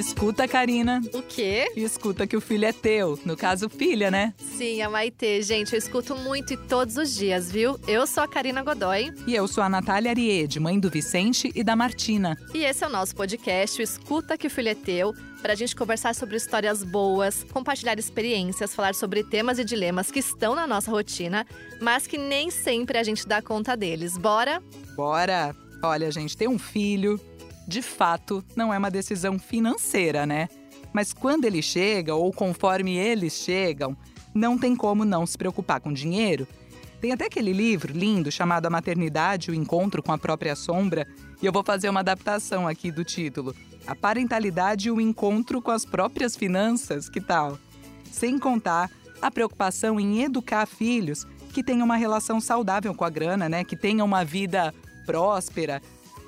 escuta, Karina. O quê? Escuta que o filho é teu. No caso, filha, né? Sim, a Maitê. Gente, eu escuto muito e todos os dias, viu? Eu sou a Karina Godoy. E eu sou a Natália Ariede, mãe do Vicente e da Martina. E esse é o nosso podcast, o Escuta que o Filho é Teu, para a gente conversar sobre histórias boas, compartilhar experiências, falar sobre temas e dilemas que estão na nossa rotina, mas que nem sempre a gente dá conta deles. Bora? Bora! Olha, gente, ter um filho, de fato, não é uma decisão financeira, né? Mas quando ele chega, ou conforme eles chegam, não tem como não se preocupar com dinheiro. Tem até aquele livro lindo chamado A Maternidade, o Encontro com a Própria Sombra, e eu vou fazer uma adaptação aqui do título. A parentalidade e o encontro com as próprias finanças, que tal? Sem contar a preocupação em educar filhos que tenham uma relação saudável com a grana, né? Que tenham uma vida próspera.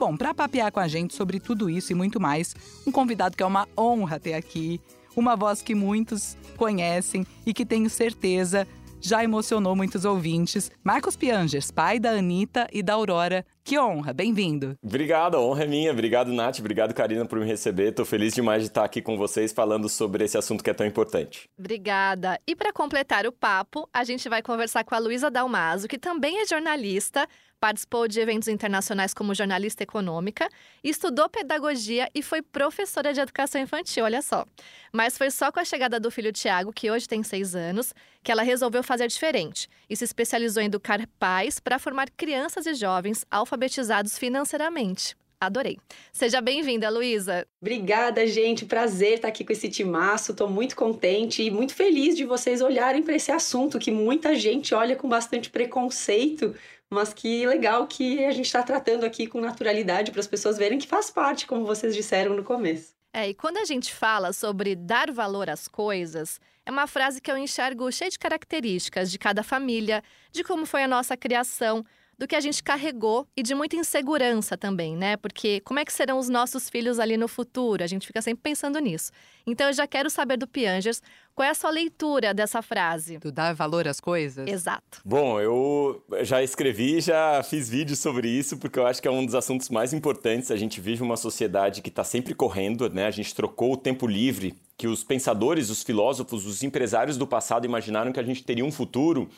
Bom, para papear com a gente sobre tudo isso e muito mais, um convidado que é uma honra ter aqui, uma voz que muitos conhecem e que tenho certeza já emocionou muitos ouvintes. Marcos Piangers, pai da Anitta e da Aurora. Que honra, bem-vindo. Obrigado, a honra é minha. Obrigado, Nath. Obrigado, Karina, por me receber. Estou feliz demais de estar aqui com vocês falando sobre esse assunto que é tão importante. Obrigada. E para completar o papo, a gente vai conversar com a Luísa Dalmaso, que também é jornalista, participou de eventos internacionais como jornalista econômica, estudou pedagogia e foi professora de educação infantil, olha só. Mas foi só com a chegada do filho Tiago, que hoje tem seis anos, que ela resolveu fazer diferente e se especializou em educar pais para formar crianças e jovens alfabetizados financeiramente. Adorei. Seja bem-vinda, Luísa. Obrigada, gente. Prazer estar aqui com esse timaço. Estou muito contente e muito feliz de vocês olharem para esse assunto que muita gente olha com bastante preconceito, mas que legal que a gente está tratando aqui com naturalidade para as pessoas verem que faz parte, como vocês disseram no começo. É, e quando a gente fala sobre dar valor às coisas, é uma frase que eu enxergo cheia de características de cada família, de como foi a nossa criação, do que a gente carregou e de muita insegurança também, né? Porque como é que serão os nossos filhos ali no futuro? A gente fica sempre pensando nisso. Então eu já quero saber do Piangers qual é a sua leitura dessa frase. Do dar valor às coisas? Exato. Bom, eu já escrevi, já fiz vídeos sobre isso, porque eu acho que é um dos assuntos mais importantes. A gente vive uma sociedade que está sempre correndo, né? A gente trocou o tempo livre que os pensadores, os filósofos, os empresários do passado imaginaram que a gente teria um futuro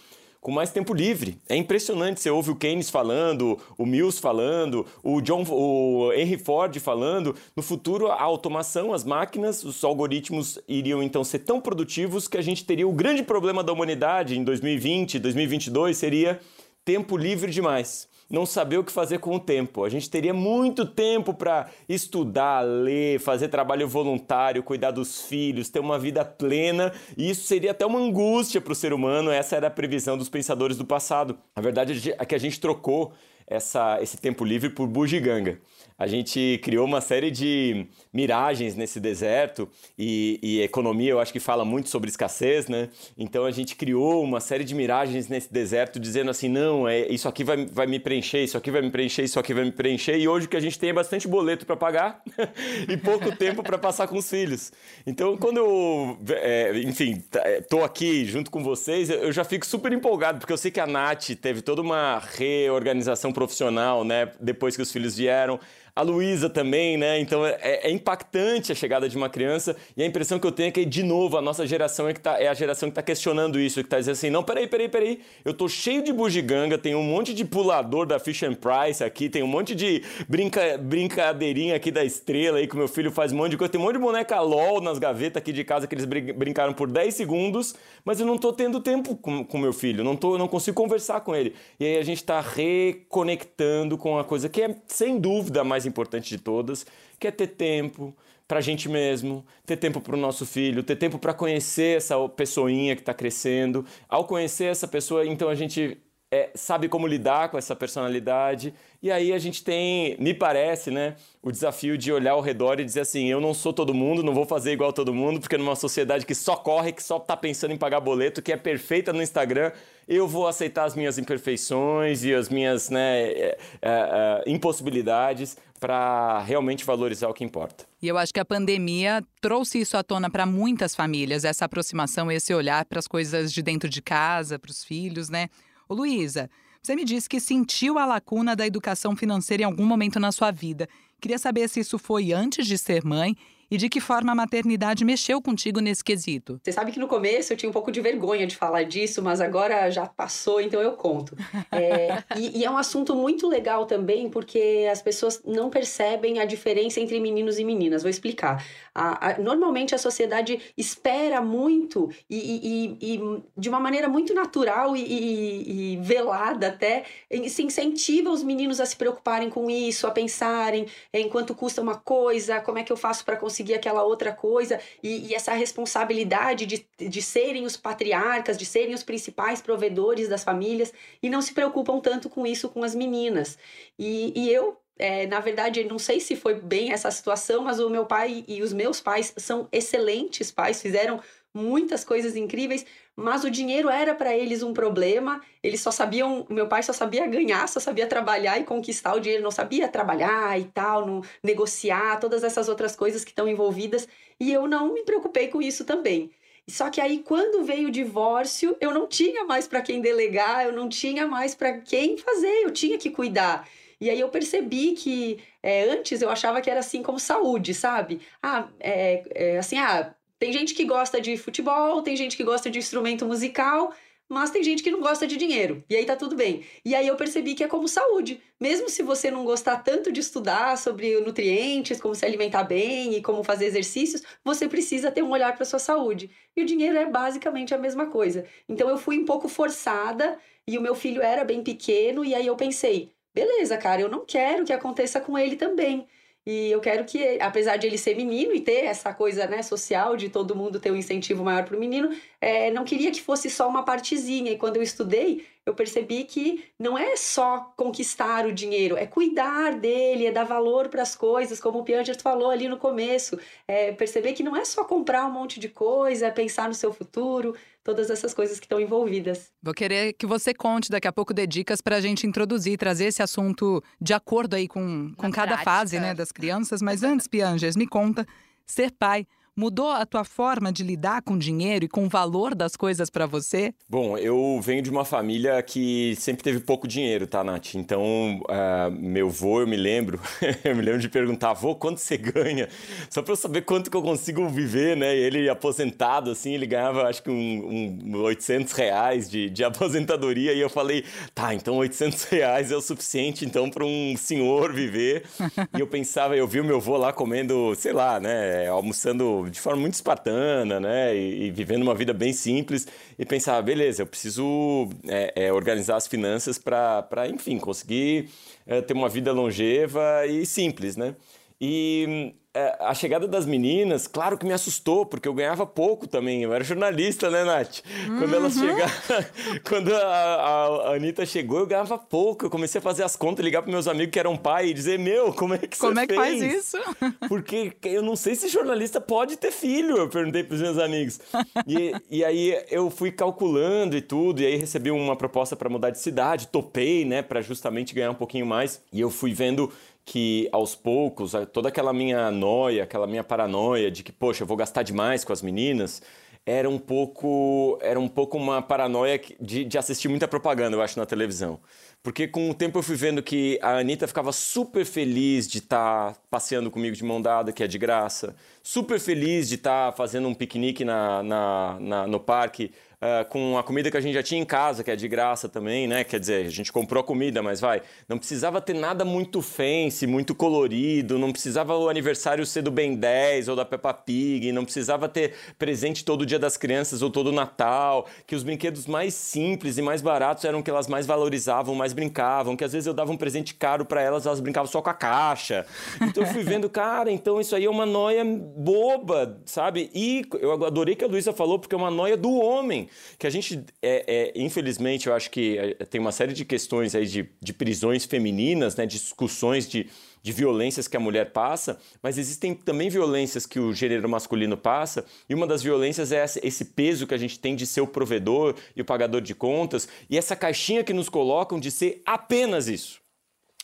com mais tempo livre. É impressionante, você ouve o Keynes falando, o Mills falando, o John, o Henry Ford falando. No futuro, a automação, as máquinas, os algoritmos iriam então ser tão produtivos que a gente teria o grande problema da humanidade em 2020, 2022 seria tempo livre demais não saber o que fazer com o tempo. A gente teria muito tempo para estudar, ler, fazer trabalho voluntário, cuidar dos filhos, ter uma vida plena, e isso seria até uma angústia para o ser humano. Essa era a previsão dos pensadores do passado. A verdade é que a gente trocou essa, esse tempo livre por bugiganga a gente criou uma série de miragens nesse deserto e, e, economia eu acho que fala muito sobre escassez, né? Então a gente criou uma série de miragens nesse deserto dizendo assim, não, é, isso aqui vai, vai me preencher, isso aqui vai me preencher, isso aqui vai me preencher e hoje o que a gente tem é bastante boleto para pagar e pouco tempo para passar com os filhos. Então quando eu, é, enfim, tô aqui junto com vocês, eu já fico super empolgado porque eu sei que a Nath teve toda uma reorganização profissional, né? Depois que os filhos vieram a Luísa também, né? Então é, é, impactante a chegada de uma criança e a impressão que eu tenho é que, de novo, a nossa geração é, que tá, é a geração que está questionando isso, que está dizendo assim: não, peraí, peraí, peraí, eu tô cheio de bugiganga, tem um monte de pulador da Fish and Price aqui, tem um monte de brinca, brincadeirinha aqui da estrela aí que meu filho faz um monte de coisa, tem um monte de boneca LOL nas gavetas aqui de casa que eles brincaram por 10 segundos, mas eu não tô tendo tempo com, com meu filho, não, tô, não consigo conversar com ele. E aí a gente está reconectando com a coisa que é, sem dúvida, mais mais importante de todas, que é ter tempo para a gente mesmo, ter tempo para o nosso filho, ter tempo para conhecer essa pessoinha que está crescendo. Ao conhecer essa pessoa, então a gente é, sabe como lidar com essa personalidade. E aí a gente tem, me parece, né, o desafio de olhar ao redor e dizer assim: eu não sou todo mundo, não vou fazer igual todo mundo, porque numa sociedade que só corre, que só está pensando em pagar boleto, que é perfeita no Instagram, eu vou aceitar as minhas imperfeições e as minhas né, é, é, é, impossibilidades para realmente valorizar o que importa. E eu acho que a pandemia trouxe isso à tona para muitas famílias, essa aproximação, esse olhar para as coisas de dentro de casa, para os filhos, né? Ô Luísa, você me disse que sentiu a lacuna da educação financeira em algum momento na sua vida. Queria saber se isso foi antes de ser mãe e de que forma a maternidade mexeu contigo nesse quesito. Você sabe que no começo eu tinha um pouco de vergonha de falar disso, mas agora já passou, então eu conto. É, e, e, é um assunto muito legal também, porque as pessoas não percebem a diferença entre meninos e meninas. Vou explicar. A, a, normalmente a sociedade espera muito e, e, e, de uma maneira muito natural e, velada até, se incentiva os meninos a se preocuparem com isso, a pensarem em quanto custa uma coisa, como é que eu faço para conseguir aquela outra coisa, e, essa responsabilidade de, de serem os patriarcas, de serem os principais provedores das famílias, e não se preocupam tanto com isso com as meninas. E, e eu é, na verdade, não sei se foi bem essa situação, mas o meu pai e os meus pais são excelentes pais, fizeram muitas coisas incríveis, mas o dinheiro era para eles um problema. Eles só sabiam, meu pai só sabia ganhar, só sabia trabalhar e conquistar o dinheiro, não sabia trabalhar e tal, não negociar, todas essas outras coisas que estão envolvidas, e eu não me preocupei com isso também. Só que aí, quando veio o divórcio, eu não tinha mais para quem delegar, eu não tinha mais para quem fazer, eu tinha que cuidar. E aí eu percebi que é, antes eu achava que era assim como saúde, sabe? Ah, é, é, assim, ah, tem gente que gosta de futebol, tem gente que gosta de instrumento musical, mas tem gente que não gosta de dinheiro. E aí tá tudo bem. E aí eu percebi que é como saúde. Mesmo se você não gostar tanto de estudar sobre nutrientes, como se alimentar bem e como fazer exercícios, você precisa ter um olhar para sua saúde. E o dinheiro é basicamente a mesma coisa. Então eu fui um pouco forçada e o meu filho era bem pequeno e aí eu pensei, beleza, cara, eu não quero que aconteça com ele também. E eu quero que, apesar de ele ser menino e ter essa coisa né, social de todo mundo ter um incentivo maior para o menino, é, não queria que fosse só uma partezinha. E quando eu estudei, eu percebi que não é só conquistar o dinheiro, é cuidar dele, é dar valor para as coisas, como o Piaget falou ali no começo. É perceber que não é só comprar um monte de coisa, é pensar no seu futuro, todas essas coisas que estão envolvidas. Vou querer que você conte daqui a pouco de dicas para a gente introduzir, trazer esse assunto de acordo aí com, com cada prática. fase né, das crianças. Mas antes, Pianges, me conta, ser pai Mudou a tua forma de lidar com dinheiro e com o valor das coisas para você? Bom, eu venho de uma família que sempre teve pouco dinheiro, tá, Nath? Então, uh, meu vô, eu me lembro, eu me lembro de perguntar, vô, quanto você ganha? Só para eu saber quanto que eu consigo viver, né? E ele, aposentado, assim, ele ganhava, acho que um, um 800 reais de, de aposentadoria. E eu falei, tá, então 800 reais é o suficiente, então, para um senhor viver. e eu pensava, eu vi o meu vô lá comendo, sei lá, né? Almoçando de forma muito espartana, né? E, e, vivendo uma vida bem simples e pensar, beleza, eu preciso é, é, organizar as finanças para, enfim, conseguir é, ter uma vida longeva e simples, né? E a chegada das meninas, claro que me assustou, porque eu ganhava pouco também. Eu era jornalista, né, Nath? Uhum. Quando elas uhum. chegaram. Quando a, a, a, Anitta chegou, eu ganhava pouco. Eu comecei a fazer as contas, ligar para meus amigos que eram pai e dizer: Meu, como é que como você fez? Como é que faz isso? Porque eu não sei se jornalista pode ter filho, eu perguntei para os meus amigos. E, e aí eu fui calculando e tudo, e aí recebi uma proposta para mudar de cidade, topei, né, para justamente ganhar um pouquinho mais. E eu fui vendo que aos poucos, toda aquela minha noia, aquela minha paranoia de que, poxa, eu vou gastar demais com as meninas, era um pouco, era um pouco uma paranoia de, de assistir muita propaganda, eu acho, na televisão. Porque com o tempo eu fui vendo que a Anitta ficava super feliz de estar tá passeando comigo de mão dada, que é de graça, super feliz de estar tá fazendo um piquenique na, na, na no parque uh, com a comida que a gente já tinha em casa, que é de graça também, né? Quer dizer, a gente comprou a comida, mas vai. Não precisava ter nada muito fancy, muito colorido, não precisava o aniversário ser do Ben 10 ou da Peppa Pig, não precisava ter presente todo dia das crianças ou todo Natal, que os brinquedos mais simples e mais baratos eram que elas mais valorizavam, mais brincavam, que às vezes eu dava um presente caro para elas, elas brincavam só com a caixa. Então eu fui vendo, cara, então isso aí é uma noia boba, sabe? E eu adorei que a Luísa falou, porque é uma noia do homem que a gente, é, é, infelizmente, eu acho que é, tem uma série de questões aí de, de prisões femininas, né, discussões de, de violências que a mulher passa, mas existem também violências que o gênero masculino passa, e uma das violências é esse peso que a gente tem de ser o provedor e o pagador de contas, e essa caixinha que nos colocam de ser apenas isso.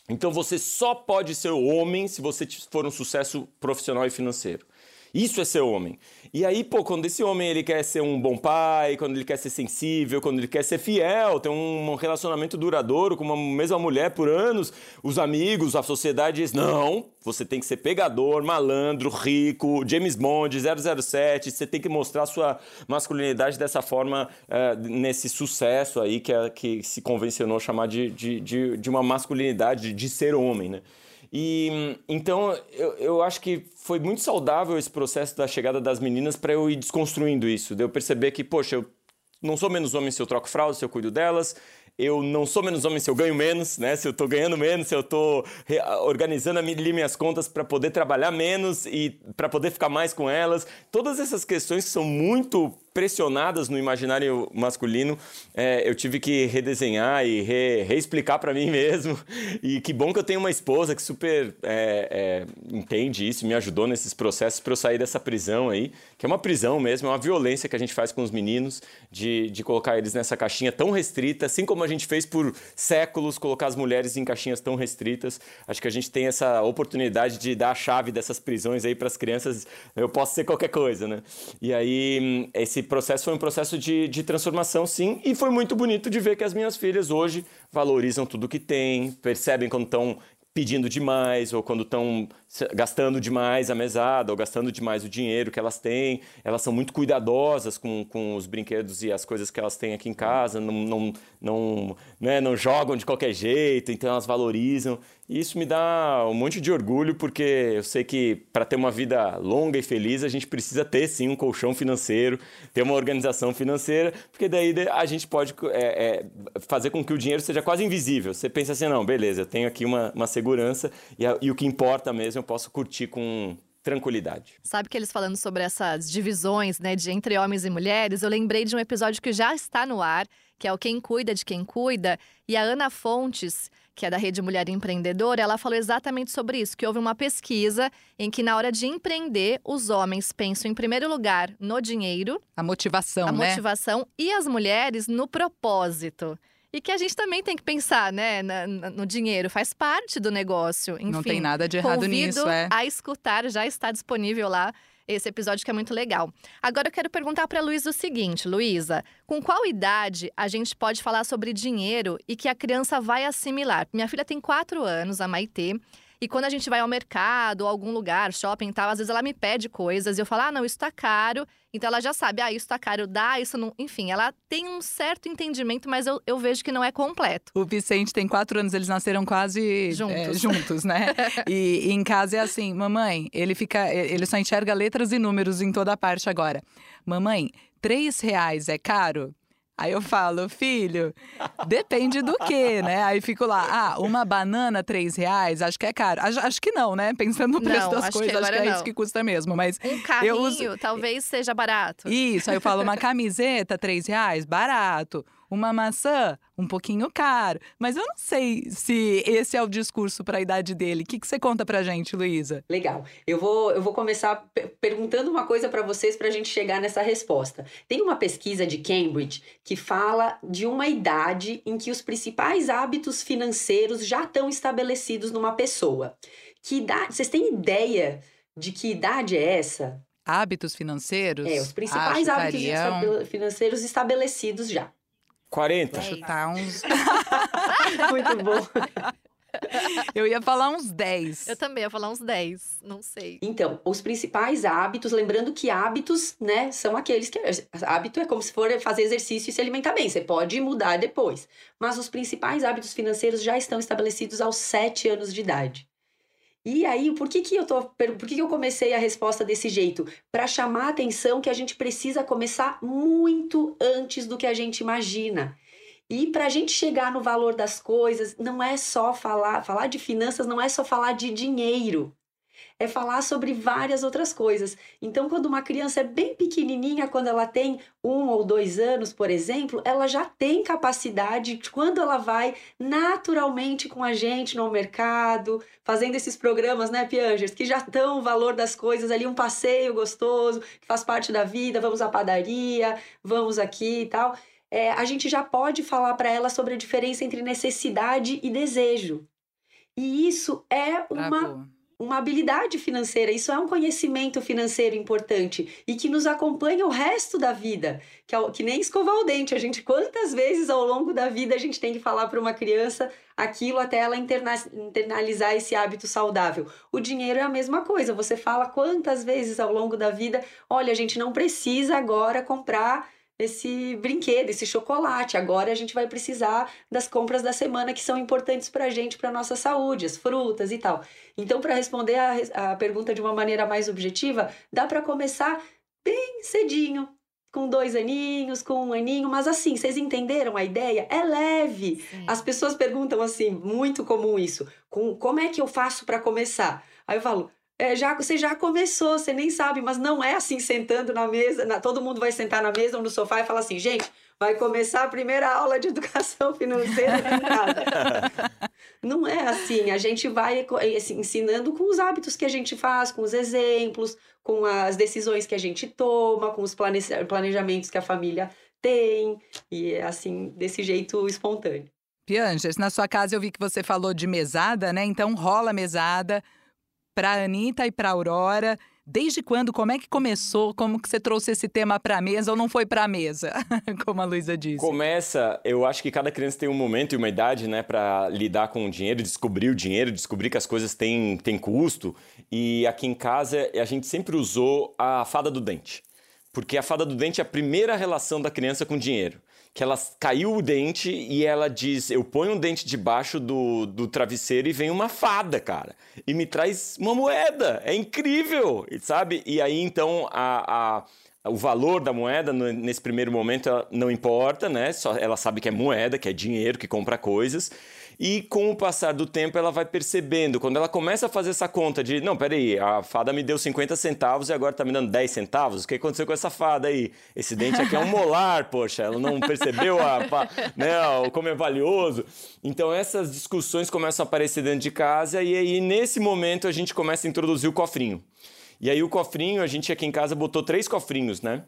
Então você só pode ser homem se você for um sucesso profissional e financeiro. Isso é ser homem. E aí, pô, quando esse homem ele quer ser um bom pai, quando ele quer ser sensível, quando ele quer ser fiel, ter um relacionamento duradouro com uma mesma mulher por anos, os amigos, a sociedade diz: não, você tem que ser pegador, malandro, rico, James Bond, 007, você tem que mostrar sua masculinidade dessa forma, uh, nesse sucesso aí que, é, que se convencionou chamar de, de, de, de uma masculinidade, de ser homem, né? E então eu, eu acho que foi muito saudável esse processo da chegada das meninas para eu ir desconstruindo isso. De eu perceber que, poxa, eu não sou menos homem se eu troco fralda, se eu cuido delas. Eu não sou menos homem se eu ganho menos, né? Se eu tô ganhando menos, se eu tô organizando ali minhas contas para poder trabalhar menos e para poder ficar mais com elas. Todas essas questões que são muito pressionadas no imaginário masculino, é, eu tive que redesenhar e re, reexplicar para mim mesmo. E que bom que eu tenho uma esposa que super é, é, entende isso, me ajudou nesses processos para eu sair dessa prisão aí, que é uma prisão mesmo, é uma violência que a gente faz com os meninos, de, de colocar eles nessa caixinha tão restrita, assim como a gente fez por séculos, colocar as mulheres em caixinhas tão restritas. Acho que a gente tem essa oportunidade de dar a chave dessas prisões aí para as crianças. Eu posso ser qualquer coisa, né? E aí, esse esse processo foi um processo de, de transformação, sim, e foi muito bonito de ver que as minhas filhas hoje valorizam tudo que têm, percebem quando estão pedindo demais ou quando estão gastando demais a mesada ou gastando demais o dinheiro que elas têm. Elas são muito cuidadosas com, com os brinquedos e as coisas que elas têm aqui em casa, não, não, não, né, não jogam de qualquer jeito, então elas valorizam. E isso me dá um monte de orgulho, porque eu sei que para ter uma vida longa e feliz, a gente precisa ter sim um colchão financeiro, ter uma organização financeira, porque daí a gente pode é, é, fazer com que o dinheiro seja quase invisível. Você pensa assim, não, beleza, eu tenho aqui uma, uma segurança e, e o que importa mesmo eu posso curtir com tranquilidade. Sabe que eles falando sobre essas divisões, né, de entre homens e mulheres, eu lembrei de um episódio que já está no ar, que é o Quem Cuida de Quem Cuida, e a Ana Fontes, que é da Rede Mulher Empreendedora, ela falou exatamente sobre isso, que houve uma pesquisa em que na hora de empreender, os homens pensam em primeiro lugar no dinheiro, a motivação, a né? motivação e as mulheres no propósito. E que a gente também tem que pensar, né, na, no dinheiro, faz parte do negócio. Enfim, Não tem nada de errado nisso, é. a escutar, já está disponível lá esse episódio que é muito legal. Agora eu quero perguntar para Luísa o seguinte, Luísa, com qual idade a gente pode falar sobre dinheiro e que a criança vai assimilar? Minha filha tem quatro anos, a Maitê, e quando a gente vai ao mercado algum lugar, shopping e tal, às vezes ela me pede coisas e eu falo, ah, não, isso tá caro. Então ela já sabe, ah, isso tá caro, dá, isso não. Enfim, ela tem um certo entendimento, mas eu, eu vejo que não é completo. O Vicente tem quatro anos, eles nasceram quase juntos, é, juntos né? e, e em casa é assim, mamãe, ele fica. Ele só enxerga letras e números em toda parte agora. Mamãe, três reais é caro? Aí eu falo, filho, depende do que, né? Aí fico lá, ah, uma banana, três reais, acho que é caro. Acho, acho que não, né? Pensando no preço não, das acho coisas, que acho que é não. isso que custa mesmo. Mas um carrinho, uso... talvez seja barato. Isso, aí eu falo, uma camiseta, três reais, barato. Uma maçã, um pouquinho caro. Mas eu não sei se esse é o discurso para a idade dele. O que, que você conta pra gente, Luísa? Legal. Eu vou, eu vou começar perguntando uma coisa para vocês para a gente chegar nessa resposta. Tem uma pesquisa de Cambridge que fala de uma idade em que os principais hábitos financeiros já estão estabelecidos numa pessoa. Que idade? Vocês têm ideia de que idade é essa? Hábitos financeiros? É, os principais hábitos financeiros estabelecidos já. 40. Vou chutar uns. Muito bom. Eu ia falar uns 10. Eu também ia falar uns 10, não sei. Então, os principais hábitos, lembrando que hábitos, né, são aqueles que. Hábito é como se for fazer exercício e se alimentar bem. Você pode mudar depois. Mas os principais hábitos financeiros já estão estabelecidos aos 7 anos de idade. E aí, por que, que eu tô, por que, que eu comecei a resposta desse jeito? Para chamar a atenção que a gente precisa começar muito antes do que a gente imagina. E para a gente chegar no valor das coisas, não é só falar, falar de finanças, não é só falar de dinheiro é falar sobre várias outras coisas. Então, quando uma criança é bem pequenininha, quando ela tem um ou dois anos, por exemplo, ela já tem capacidade, quando ela vai naturalmente com a gente no mercado, fazendo esses programas, né, Piangers, que já estão o valor das coisas ali, um passeio gostoso, que faz parte da vida, vamos à padaria, vamos aqui e tal. É, a gente já pode falar para ela sobre a diferença entre necessidade e desejo. E isso é uma uma habilidade financeira, isso é um conhecimento financeiro importante e que nos acompanha o resto da vida, que, é, que nem escovar o dente. A gente, quantas vezes ao longo da vida a gente tem que falar para uma criança aquilo até ela interna, internalizar esse hábito saudável? O dinheiro é a mesma coisa, você fala quantas vezes ao longo da vida: olha, a gente não precisa agora comprar esse brinquedo, esse chocolate. Agora a gente vai precisar das compras da semana que são importantes para a gente, para nossa saúde, as frutas e tal. Então, para responder a, a pergunta de uma maneira mais objetiva, dá para começar bem cedinho, com dois aninhos, com um aninho, mas assim, vocês entenderam a ideia? É leve. Sim. As pessoas perguntam assim, muito comum isso, com, como é que eu faço para começar? Aí eu falo, é, já, você já começou, você nem sabe, mas não é assim sentando na mesa, na, todo mundo vai sentar na mesa ou no sofá e falar assim, gente, vai começar a primeira aula de educação financeira casa. não é assim, a gente vai assim, ensinando com os hábitos que a gente faz, com os exemplos, com as decisões que a gente toma, com os planejamentos que a família tem, e é assim, desse jeito espontâneo. Pianges, na sua casa eu vi que você falou de mesada, né? Então rola mesada para a Anitta e para a Aurora. Desde quando? Como é que começou? Como que você trouxe esse tema para a mesa ou não foi para a mesa, como a Luísa disse? Começa, eu acho que cada criança tem um momento e uma idade, né, para lidar com o dinheiro, descobrir o dinheiro, descobrir que as coisas têm, têm custo. E aqui em casa a gente sempre usou a fada do dente. Porque a fada do dente é a primeira relação da criança com dinheiro que ela caiu o dente e ela diz: Eu ponho um dente debaixo do, do travesseiro e vem uma fada, cara. E me traz uma moeda. É incrível, sabe? E aí então a, a o valor da moeda nesse primeiro momento não importa, né? Só ela sabe que é moeda, que é dinheiro, que compra coisas. E com o passar do tempo, ela vai percebendo, quando ela começa a fazer essa conta de, não, peraí, a fada me deu 50 centavos e agora tá me dando 10 centavos, o que aconteceu com essa fada aí? Esse dente aqui é um molar, poxa, ela não percebeu a, né, como é valioso. Então essas discussões começam a aparecer dentro de casa e aí nesse momento a gente começa a introduzir o cofrinho. E aí o cofrinho, a gente aqui em casa botou três cofrinhos, né?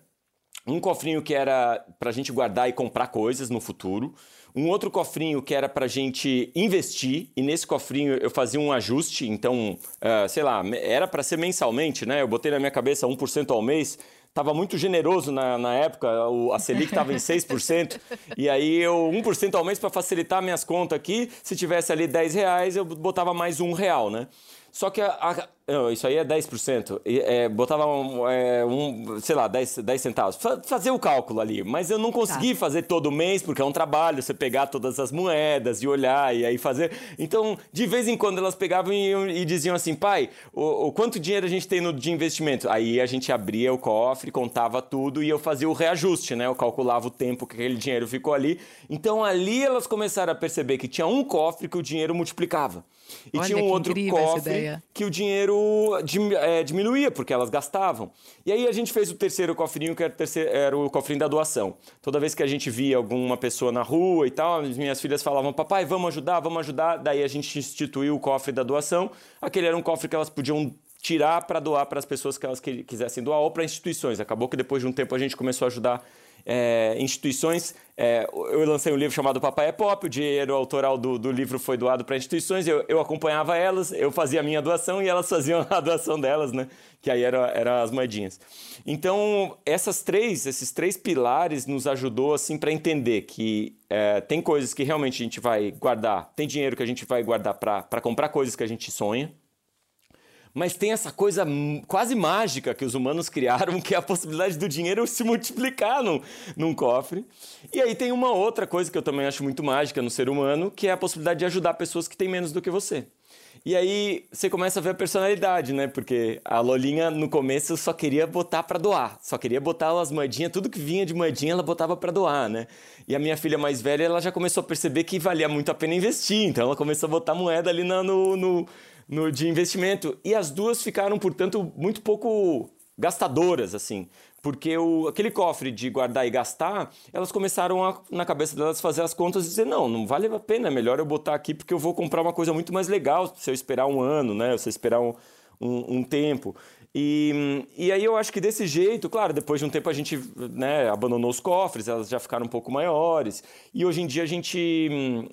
Um cofrinho que era para a gente guardar e comprar coisas no futuro um outro cofrinho que era para gente investir, e nesse cofrinho eu fazia um ajuste, então, uh, sei lá, era para ser mensalmente, né? Eu botei na minha cabeça 1% ao mês, estava muito generoso na, na época, o, a Selic estava em 6%, e aí eu 1% ao mês para facilitar minhas contas aqui, se tivesse ali 10 reais, eu botava mais um real, né? Só que a, a, isso aí é 10%. É, botava um, é, um, sei lá, 10, 10 centavos. Fazer o cálculo ali. Mas eu não consegui tá. fazer todo mês, porque é um trabalho, você pegar todas as moedas e olhar e aí fazer. Então, de vez em quando elas pegavam e, e diziam assim, pai, o, o, quanto dinheiro a gente tem no, de investimento? Aí a gente abria o cofre, contava tudo e eu fazia o reajuste, né? Eu calculava o tempo que aquele dinheiro ficou ali. Então ali elas começaram a perceber que tinha um cofre que o dinheiro multiplicava. E Olha, tinha um outro cofre que o dinheiro é, diminuía, porque elas gastavam. E aí a gente fez o terceiro cofrinho, que era o, terceiro, era o cofrinho da doação. Toda vez que a gente via alguma pessoa na rua e tal, as minhas filhas falavam, papai, vamos ajudar, vamos ajudar. Daí a gente instituiu o cofre da doação. Aquele era um cofre que elas podiam tirar para doar para as pessoas que elas quisessem doar ou para instituições. Acabou que depois de um tempo a gente começou a ajudar é, instituições. É, eu lancei um livro chamado Papai é Pop, o dinheiro autoral do, do livro foi doado para instituições, eu, eu, acompanhava elas, eu fazia a minha doação e elas faziam a doação delas, né? Que aí eram era as moedinhas. Então, essas três, esses três pilares nos ajudou assim para entender que é, tem coisas que realmente a gente vai guardar, tem dinheiro que a gente vai guardar para comprar coisas que a gente sonha, mas tem essa coisa quase mágica que os humanos criaram, que é a possibilidade do dinheiro se multiplicar num, num cofre. E aí tem uma outra coisa que eu também acho muito mágica no ser humano, que é a possibilidade de ajudar pessoas que têm menos do que você. E aí você começa a ver a personalidade, né? Porque a Lolinha no começo só queria botar para doar, só queria botar as moedinhas, tudo que vinha de moedinha ela botava para doar, né? E a minha filha mais velha, ela já começou a perceber que valia muito a pena investir, então ela começou a botar moeda ali no, no, no, de investimento. E as duas ficaram, portanto, muito pouco gastadoras, assim. Porque o, aquele cofre de guardar e gastar, elas começaram a, na cabeça delas, fazer as contas e dizer: não, não vale a pena, é melhor eu botar aqui porque eu vou comprar uma coisa muito mais legal se eu esperar um ano, né? Se eu esperar um, um, um tempo. E, e aí eu acho que desse jeito, claro, depois de um tempo a gente né, abandonou os cofres, elas já ficaram um pouco maiores. E hoje em dia a gente hum,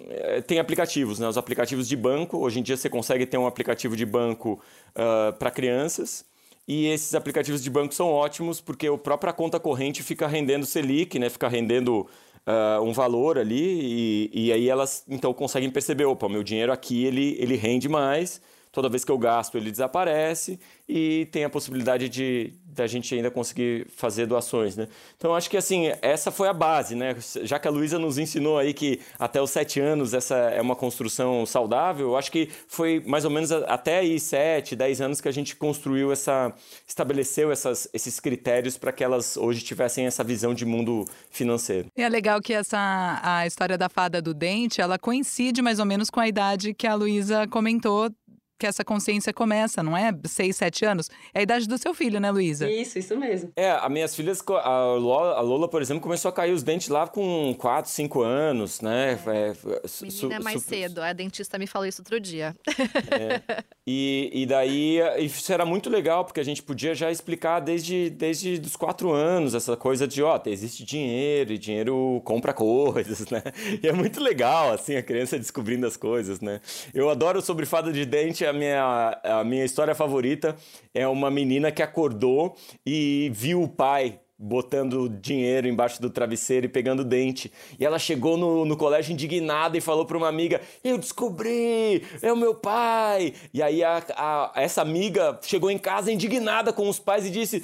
tem aplicativos, né? Os aplicativos de banco. Hoje em dia você consegue ter um aplicativo de banco uh, para crianças. E esses aplicativos de banco são ótimos porque a própria conta corrente fica rendendo Selic, né? Fica rendendo uh, um valor ali e, e aí elas então conseguem perceber, opa, meu dinheiro aqui ele, ele rende mais toda vez que eu gasto ele desaparece e tem a possibilidade de da gente ainda conseguir fazer doações, né? Então acho que assim essa foi a base, né? Já que a Luísa nos ensinou aí que até os sete anos essa é uma construção saudável, acho que foi mais ou menos até aí sete, dez anos que a gente construiu essa, estabeleceu essas, esses critérios para que elas hoje tivessem essa visão de mundo financeiro. E é legal que essa a história da fada do dente, ela coincide mais ou menos com a idade que a Luísa comentou que essa consciência começa, não é? Seis, sete anos. É a idade do seu filho, né, Luísa? Isso, isso mesmo. É, as minhas filhas, a Lola, a Lola, por exemplo, começou a cair os dentes lá com quatro, cinco anos, né? É. É, Menina é mais cedo, a dentista me falou isso outro dia. É. E, e daí, isso era muito legal, porque a gente podia já explicar desde, desde os quatro anos, essa coisa de, ó, existe dinheiro, e dinheiro compra coisas, né? E é muito legal, assim, a criança descobrindo as coisas, né? Eu adoro sobre fada de dente, a minha, a minha história favorita é uma menina que acordou e viu o pai botando dinheiro embaixo do travesseiro e pegando dente. E ela chegou no, no colégio indignada e falou para uma amiga: Eu descobri, é o meu pai. E aí a, a, essa amiga chegou em casa indignada com os pais e disse: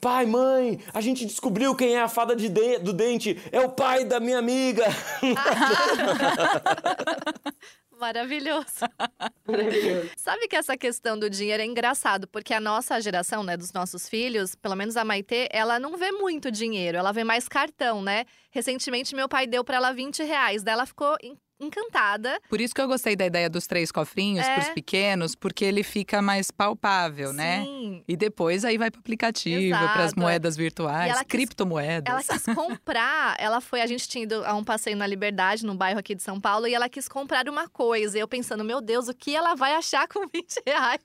Pai, mãe, a gente descobriu quem é a fada de de, do dente, é o pai da minha amiga. Maravilhoso. Maravilhoso. Sabe que essa questão do dinheiro é engraçado, porque a nossa geração, né, dos nossos filhos, pelo menos a Maitê, ela não vê muito dinheiro, ela vê mais cartão, né? Recentemente, meu pai deu para ela 20 reais, daí ela ficou encantada. Por isso que eu gostei da ideia dos três cofrinhos é. para os pequenos, porque ele fica mais palpável, Sim. né? E depois aí vai para o aplicativo, para as moedas virtuais, ela criptomoedas. Ela quis comprar, ela foi, a gente tinha ido a um passeio na Liberdade, no bairro aqui de São Paulo, e ela quis comprar uma coisa. E eu pensando, meu Deus, o que ela vai achar com 20 reais?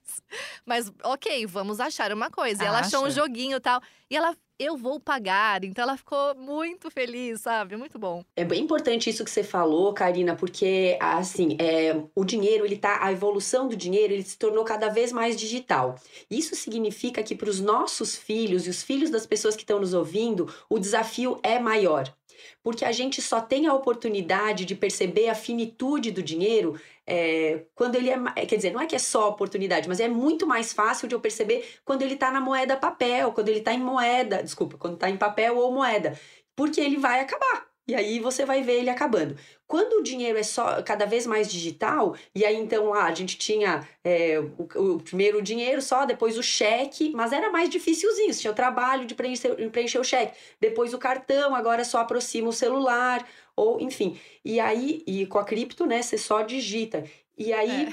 Mas ok, vamos achar uma coisa. E ela achou um joguinho e tal. E ela eu vou pagar. Então ela ficou muito feliz, sabe? Muito bom. É bem importante isso que você falou, Karina, porque assim, é, o dinheiro, ele tá a evolução do dinheiro, ele se tornou cada vez mais digital. Isso significa que para os nossos filhos e os filhos das pessoas que estão nos ouvindo, o desafio é maior porque a gente só tem a oportunidade de perceber a finitude do dinheiro é, quando ele é. Quer dizer, não é que é só oportunidade, mas é muito mais fácil de eu perceber quando ele está na moeda papel, quando ele está em moeda, desculpa, quando está em papel ou moeda, porque ele vai acabar. E aí você vai ver ele acabando. Quando o dinheiro é só cada vez mais digital, e aí então lá a gente tinha é, o, o, primeiro dinheiro só, depois o cheque, mas era mais dificilzinho, tinha o trabalho de preencher, preencher o cheque. Depois o cartão, agora só aproxima o celular, ou enfim. E aí, e com a cripto, né, você só digita. E aí,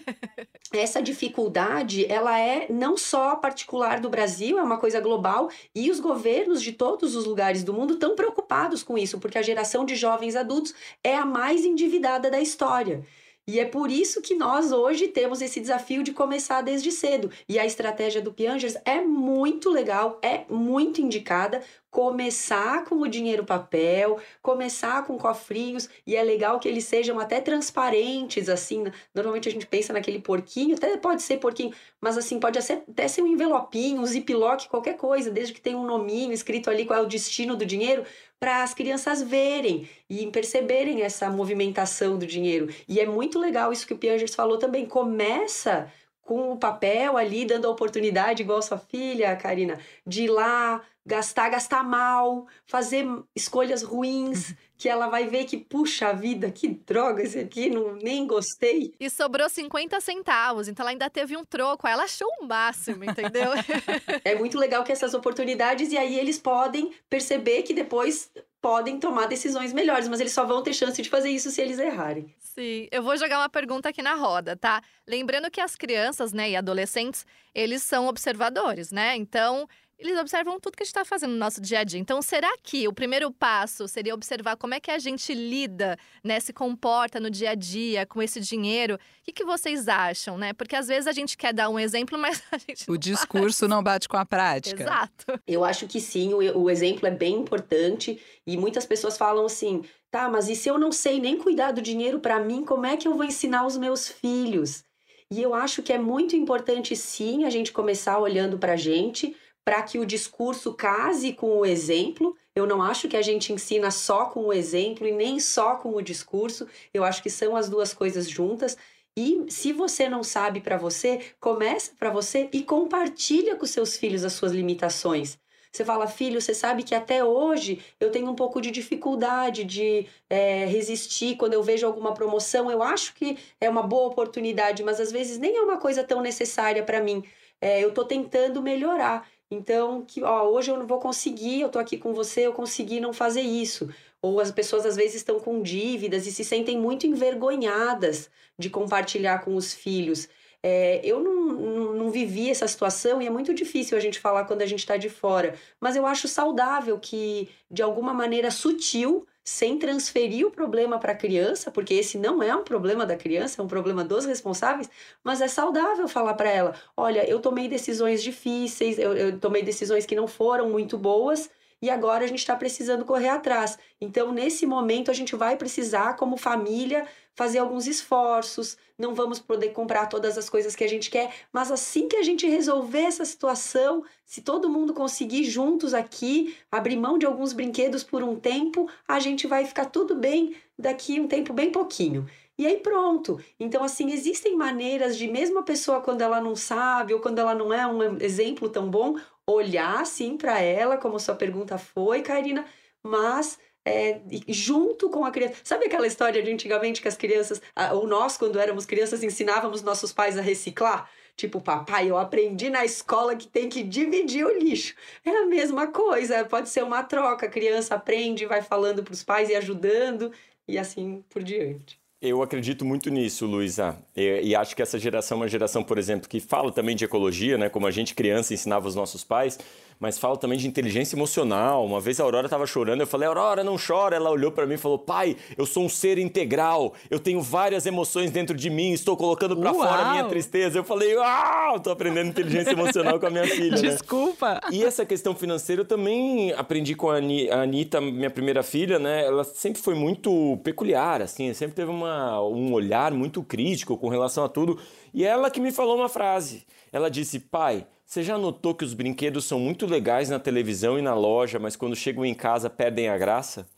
é. essa dificuldade, ela é não só particular do Brasil, é uma coisa global, e os governos de todos os lugares do mundo estão preocupados com isso, porque a geração de jovens adultos é a mais endividada da história. E é por isso que nós hoje temos esse desafio de começar desde cedo. E a estratégia do Piangers é muito legal, é muito indicada. Começar com o dinheiro papel, começar com cofrinhos, e é legal que eles sejam até transparentes, assim. Normalmente a gente pensa naquele porquinho, até pode ser porquinho, mas assim, pode até ser um envelopinho, um ziplock, qualquer coisa, desde que tenha um nominho escrito ali qual é o destino do dinheiro, para as crianças verem e perceberem essa movimentação do dinheiro. E é muito legal isso que o Piangers falou também. Começa com o papel ali, dando a oportunidade, igual sua filha, Karina, de ir lá, gastar, gastar mal, fazer escolhas ruins, que ela vai ver que, puxa vida, que droga esse aqui, não, nem gostei. E sobrou 50 centavos, então ela ainda teve um troco, ela achou o máximo, entendeu? é muito legal que essas oportunidades, e aí eles podem perceber que depois podem tomar decisões melhores, mas eles só vão ter chance de fazer isso se eles errarem. Sim, eu vou jogar uma pergunta aqui na roda, tá? Lembrando que as crianças, né, e adolescentes, eles são observadores, né? Então, eles observam tudo que a gente está fazendo no nosso dia a dia. Então, será que o primeiro passo seria observar como é que a gente lida, né, se comporta no dia a dia com esse dinheiro? O que, que vocês acham, né? Porque às vezes a gente quer dar um exemplo, mas a gente O discurso faz. não bate com a prática. Exato. Eu acho que sim, o, o exemplo é bem importante e muitas pessoas falam assim: tá, mas e se eu não sei nem cuidar do dinheiro para mim, como é que eu vou ensinar os meus filhos? E eu acho que é muito importante, sim, a gente começar olhando para a gente para que o discurso case com o exemplo. Eu não acho que a gente ensina só com o exemplo e nem só com o discurso. Eu acho que são as duas coisas juntas. E se você não sabe para você, começa para você e compartilha com seus filhos as suas limitações. Você fala, filho, você sabe que até hoje eu tenho um pouco de dificuldade de é, resistir quando eu vejo alguma promoção. Eu acho que é uma boa oportunidade, mas às vezes nem é uma coisa tão necessária para mim. É, eu estou tentando melhorar. Então, que ó, hoje eu não vou conseguir, eu tô aqui com você, eu consegui não fazer isso. Ou as pessoas às vezes estão com dívidas e se sentem muito envergonhadas de compartilhar com os filhos. É, eu não, não, não, vivi essa situação e é muito difícil a gente falar quando a gente está de fora, mas eu acho saudável que, de alguma maneira sutil, sem transferir o problema para a criança, porque esse não é um problema da criança, é um problema dos responsáveis, mas é saudável falar para ela: olha, eu tomei decisões difíceis, eu, eu tomei decisões que não foram muito boas e agora a gente está precisando correr atrás. Então, nesse momento, a gente vai precisar, como família, fazer alguns esforços. Não vamos poder comprar todas as coisas que a gente quer, mas assim que a gente resolver essa situação, se todo mundo conseguir juntos aqui abrir mão de alguns brinquedos por um tempo, a gente vai ficar tudo bem daqui um tempo bem pouquinho. E aí pronto. Então, assim, existem maneiras de, mesmo a pessoa, quando ela não sabe ou quando ela não é um exemplo tão bom, olhar sim para ela, como sua pergunta foi, Karina, mas é, junto com a criança. Sabe aquela história de antigamente que as crianças, ou nós, quando éramos crianças, ensinávamos nossos pais a reciclar? Tipo, papai, eu aprendi na escola que tem que dividir o lixo. É a mesma coisa, pode ser uma troca. A criança aprende, vai falando para os pais e ajudando, e assim por diante. Eu acredito muito nisso, Luísa. E, e, acho que essa geração é uma geração, por exemplo, que fala também de ecologia, né? Como a gente criança ensinava os nossos pais mas falo também de inteligência emocional. Uma vez a Aurora estava chorando, eu falei, Aurora, não chora. Ela olhou para mim e falou, pai, eu sou um ser integral, eu tenho várias emoções dentro de mim, estou colocando para fora a minha tristeza. Eu falei, uau, estou aprendendo inteligência emocional com a minha filha. Né? Desculpa. Né? E essa questão financeira eu também aprendi com a Anitta, minha primeira filha, né? Ela sempre foi muito peculiar, assim, sempre teve uma, um olhar muito crítico com relação a tudo. E ela que me falou uma frase. Ela disse, pai, você já notou que os brinquedos são muito legais na televisão e na loja, mas quando chegam em casa perdem a graça?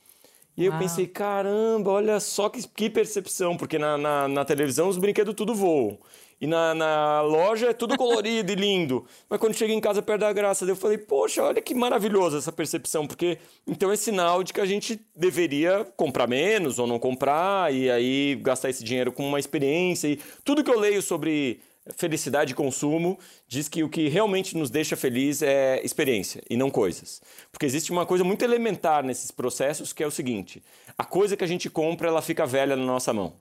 E eu pensei, caramba, olha só que, que percepção, porque na, na, na, televisão os brinquedos tudo voam. E na, na loja é tudo colorido e lindo. Mas quando chega em casa perde a graça. Eu falei, poxa, olha que maravilhosa essa percepção, porque então é sinal de que a gente deveria comprar menos ou não comprar, e aí gastar esse dinheiro com uma experiência. E tudo que eu leio sobre felicidade e consumo diz que o que realmente nos deixa feliz é experiência e não coisas. Porque existe uma coisa muito elementar nesses processos que é o seguinte: a coisa que a gente compra, ela fica velha na nossa mão.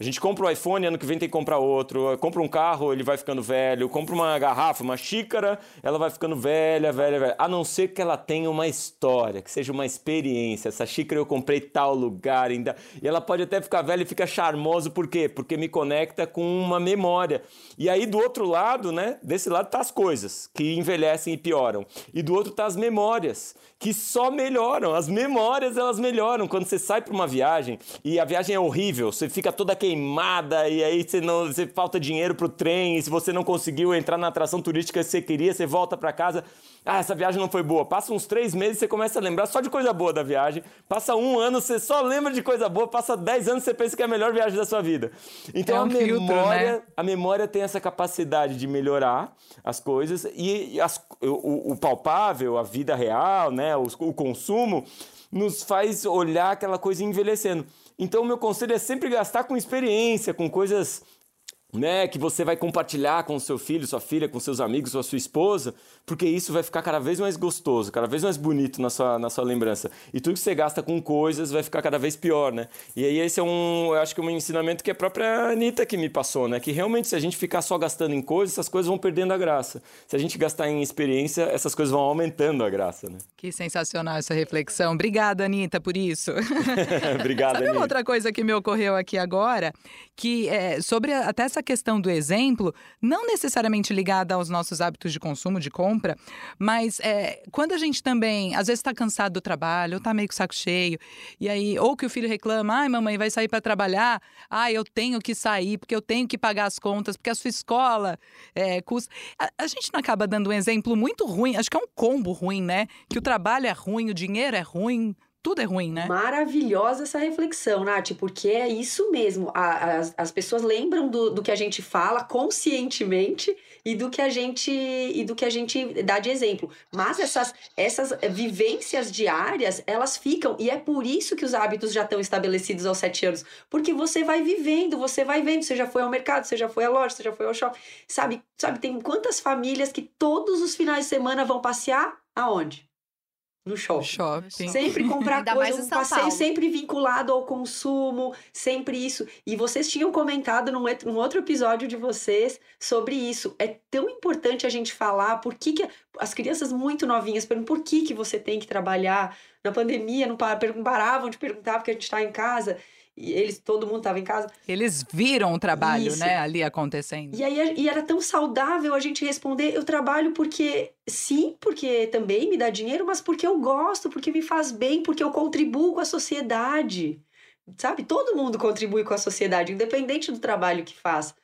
A gente compra o iPhone, ano que vem tem que comprar outro. Compra um carro, ele vai ficando velho. Compra uma garrafa, uma xícara, ela vai ficando velha, velha, velha. A não ser que ela tenha uma história, que seja uma experiência. Essa xícara eu comprei tal lugar ainda. E ela pode até ficar velha e fica charmoso, por quê? Porque me conecta com uma memória. E aí do outro lado, né? Desse lado tá as coisas que envelhecem e pioram. E do outro tá as memórias, que só melhoram. As memórias elas melhoram. Quando você sai para uma viagem e a viagem é horrível, você fica toda aquele queimada e aí você não você falta dinheiro pro trem, e se você não conseguiu entrar na atração turística que você queria, você volta para casa. Ah, essa viagem não foi boa. Passa uns três meses, você começa a lembrar só de coisa boa da viagem. Passa um ano, você só lembra de coisa boa. Passa dez anos, você pensa que é a melhor viagem da sua vida. Então é um a memória, filtro, né? a memória tem essa capacidade de melhorar as coisas e as, o, o, palpável, a vida real, né, o, o consumo nos faz olhar aquela coisa envelhecendo. Então, o meu conselho é sempre gastar com experiência, com coisas né, que você vai compartilhar com seu filho, sua filha, com seus amigos, ou a sua esposa, porque isso vai ficar cada vez mais gostoso, cada vez mais bonito na sua, na sua lembrança. E tudo que você gasta com coisas vai ficar cada vez pior, né? E aí esse é um, eu acho que é um ensinamento que a própria Anitta que me passou, né? Que realmente se a gente ficar só gastando em coisas, essas coisas vão perdendo a graça. Se a gente gastar em experiência, essas coisas vão aumentando a graça, né? Que sensacional essa reflexão. Obrigada, Anitta, por isso. Obrigada, Sabe Anitta. uma outra coisa que me ocorreu aqui agora? Que é sobre até essa questão do exemplo, não necessariamente ligada aos nossos hábitos de consumo, de compra, mas é, quando a gente também, às vezes está cansado do trabalho, ou está meio com saco cheio, e aí, ou que o filho reclama, ai, mamãe, vai sair para trabalhar, ai, eu tenho que sair, porque eu tenho que pagar as contas, porque a sua escola é, custa. A, a gente não acaba dando um exemplo muito ruim, acho que é um combo ruim, né? Que o trabalho é ruim, o dinheiro é ruim, tudo é ruim, né? Maravilhosa essa reflexão, Nath, porque é isso mesmo. A, as, as pessoas lembram do, do que a gente fala conscientemente e do que a gente e do que a gente dá de exemplo. Mas essas, essas vivências diárias, elas ficam, e é por isso que os hábitos já estão estabelecidos aos sete anos. Porque você vai vivendo, você vai vendo, você já foi ao mercado, você já foi à loja, você já foi ao shopping. Sabe, sabe, tem quantas famílias que todos os finais de semana vão passear aonde? No shopping. Shopping. Sempre comprar Ainda mais coisa, um passeio Paulo. sempre vinculado ao consumo, sempre isso. E vocês tinham comentado num, num outro episódio de vocês sobre isso. É tão importante a gente falar por que, que as crianças muito novinhas perguntam por que, que você tem que trabalhar. Na pandemia, não paravam de perguntar porque a gente está em casa. E eles, todo mundo estava em casa. Eles viram o trabalho, Isso. né, ali acontecendo. E aí e era tão saudável a gente responder: eu trabalho porque sim, porque também me dá dinheiro, mas porque eu gosto, porque me faz bem, porque eu contribuo com a sociedade. Sabe? Todo mundo contribui com a sociedade, independente do trabalho que faz.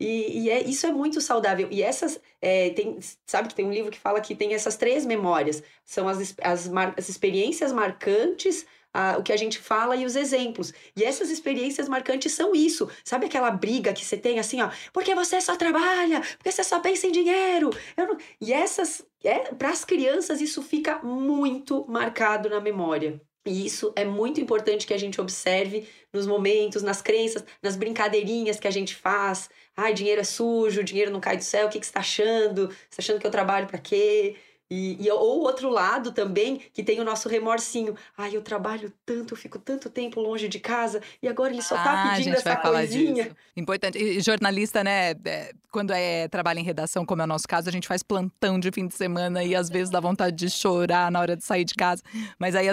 E, e é, isso é muito saudável. E essas. é, tem, sabe que tem um livro que fala que tem essas três memórias: são as, as, as experiências marcantes, a- o que a gente fala e os exemplos. E essas experiências marcantes são isso. Sabe aquela briga que você tem assim, ó, porque você só trabalha, porque você só pensa em dinheiro. Não... E essas. É, Para as crianças, isso fica muito marcado na memória. E isso é muito importante que a gente observe nos momentos, nas crenças, nas brincadeirinhas que a gente faz. Ai, dinheiro é sujo, dinheiro não cai do céu, o que, que você está achando? Você está achando que eu trabalho para quê? E, e ou o outro lado também, que tem o nosso remorsinho. Ai, eu trabalho tanto, eu fico tanto tempo longe de casa e agora ele só tá ah, pedindo essa coisinha. disso. Importante. E jornalista, né, é, quando é trabalho em redação, como é o nosso caso, a gente faz plantão de fim de semana e às vezes dá vontade de chorar na hora de sair de casa. Mas aí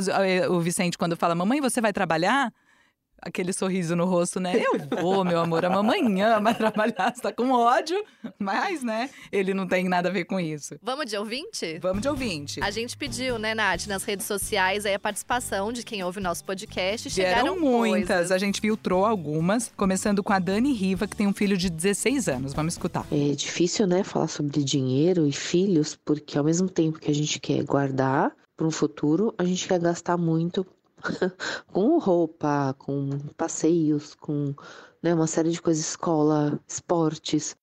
o Vicente, quando fala, mamãe, você vai trabalhar? Aquele sorriso no rosto, né? Eu vou, meu amor. A mamãe ama trabalhar. Você tá com ódio, mas, né? Ele não tem nada a ver com isso. Vamos de ouvinte? Vamos de ouvinte. A gente pediu, né, Nath, nas redes sociais aí a participação de quem ouve o nosso podcast. Chegaram Vieram muitas. coisas. A gente filtrou algumas, começando com a Dani Riva, que tem um filho de 16 anos. Vamos escutar. É difícil, né, falar sobre dinheiro e filhos, porque ao mesmo tempo que a gente quer guardar para um futuro, a gente quer gastar muito com roupa, com passeios, com né, uma série de coisas, escola, esportes.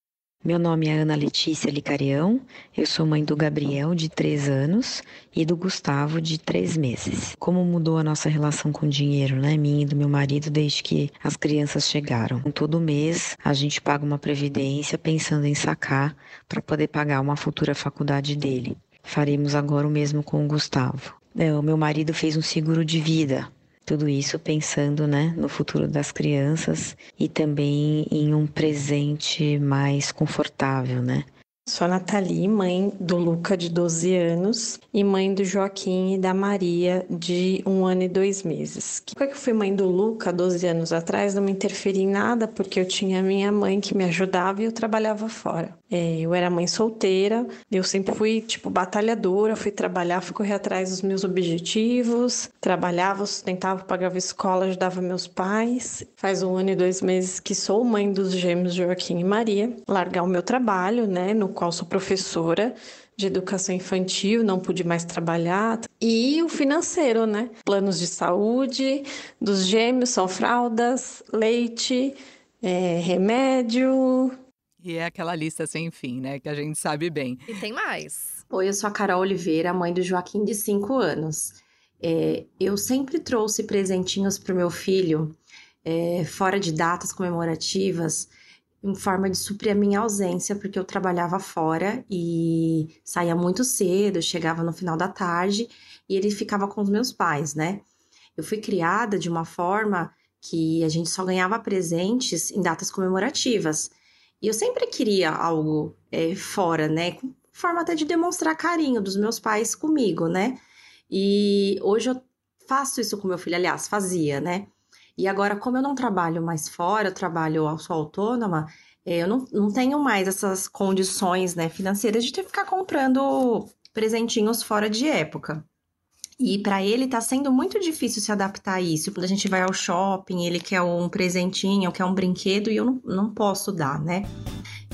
Meu nome é Ana Letícia Licarião, eu sou mãe do Gabriel, de 3 anos, e do Gustavo, de 3 meses. Como mudou a nossa relação com o dinheiro, né, minha e do meu marido, desde que as crianças chegaram. Todo mês a gente paga uma previdência pensando em sacar para poder pagar uma futura faculdade dele. Faremos agora o mesmo com o Gustavo. É, o meu marido fez um seguro de vida tudo isso pensando né, no futuro das crianças e também em um presente mais confortável, né? Sou a Nathalie, mãe do Luca, de 12 anos, e mãe do Joaquim e da Maria, de um ano e dois meses. Quando eu fui mãe do Luca, 12 anos atrás, não me interferi em nada, porque eu tinha minha mãe que me ajudava e eu trabalhava fora. É, eu era mãe solteira, eu sempre fui, tipo, batalhadora, fui trabalhar, fui correr atrás dos meus objetivos, trabalhava, sustentava, pagava escola, ajudava meus pais. Faz um ano e dois meses que sou mãe dos gêmeos Joaquim e Maria. Largar o meu trabalho, né, no qual sou professora de educação infantil, não pude mais trabalhar. E o financeiro, né? Planos de saúde dos gêmeos são fraldas, leite, é, remédio, E é aquela lista sem fim, né? Que a gente sabe bem. E tem mais. Oi, eu sou a Carol Oliveira, mãe do Joaquim de 5 anos. É, eu sempre trouxe presentinhos para o meu filho, é, fora de datas comemorativas, em forma de suprir a minha ausência, porque eu trabalhava fora e saía muito cedo, chegava no final da tarde e ele ficava com os meus pais, né? Eu fui criada de uma forma que a gente só ganhava presentes em datas comemorativas. E eu sempre queria algo é, fora, né? Com forma até de demonstrar carinho dos meus pais comigo, né? E hoje eu faço isso com meu filho, aliás, fazia, né? E agora, como eu não trabalho mais fora, eu trabalho, eu sou autônoma, é, eu não, não tenho mais essas condições né, financeiras de ter que ficar comprando presentinhos fora de época. E para ele tá sendo muito difícil se adaptar a isso. Quando a gente vai ao shopping, ele quer um presentinho, quer um brinquedo e eu não, não posso dar, né?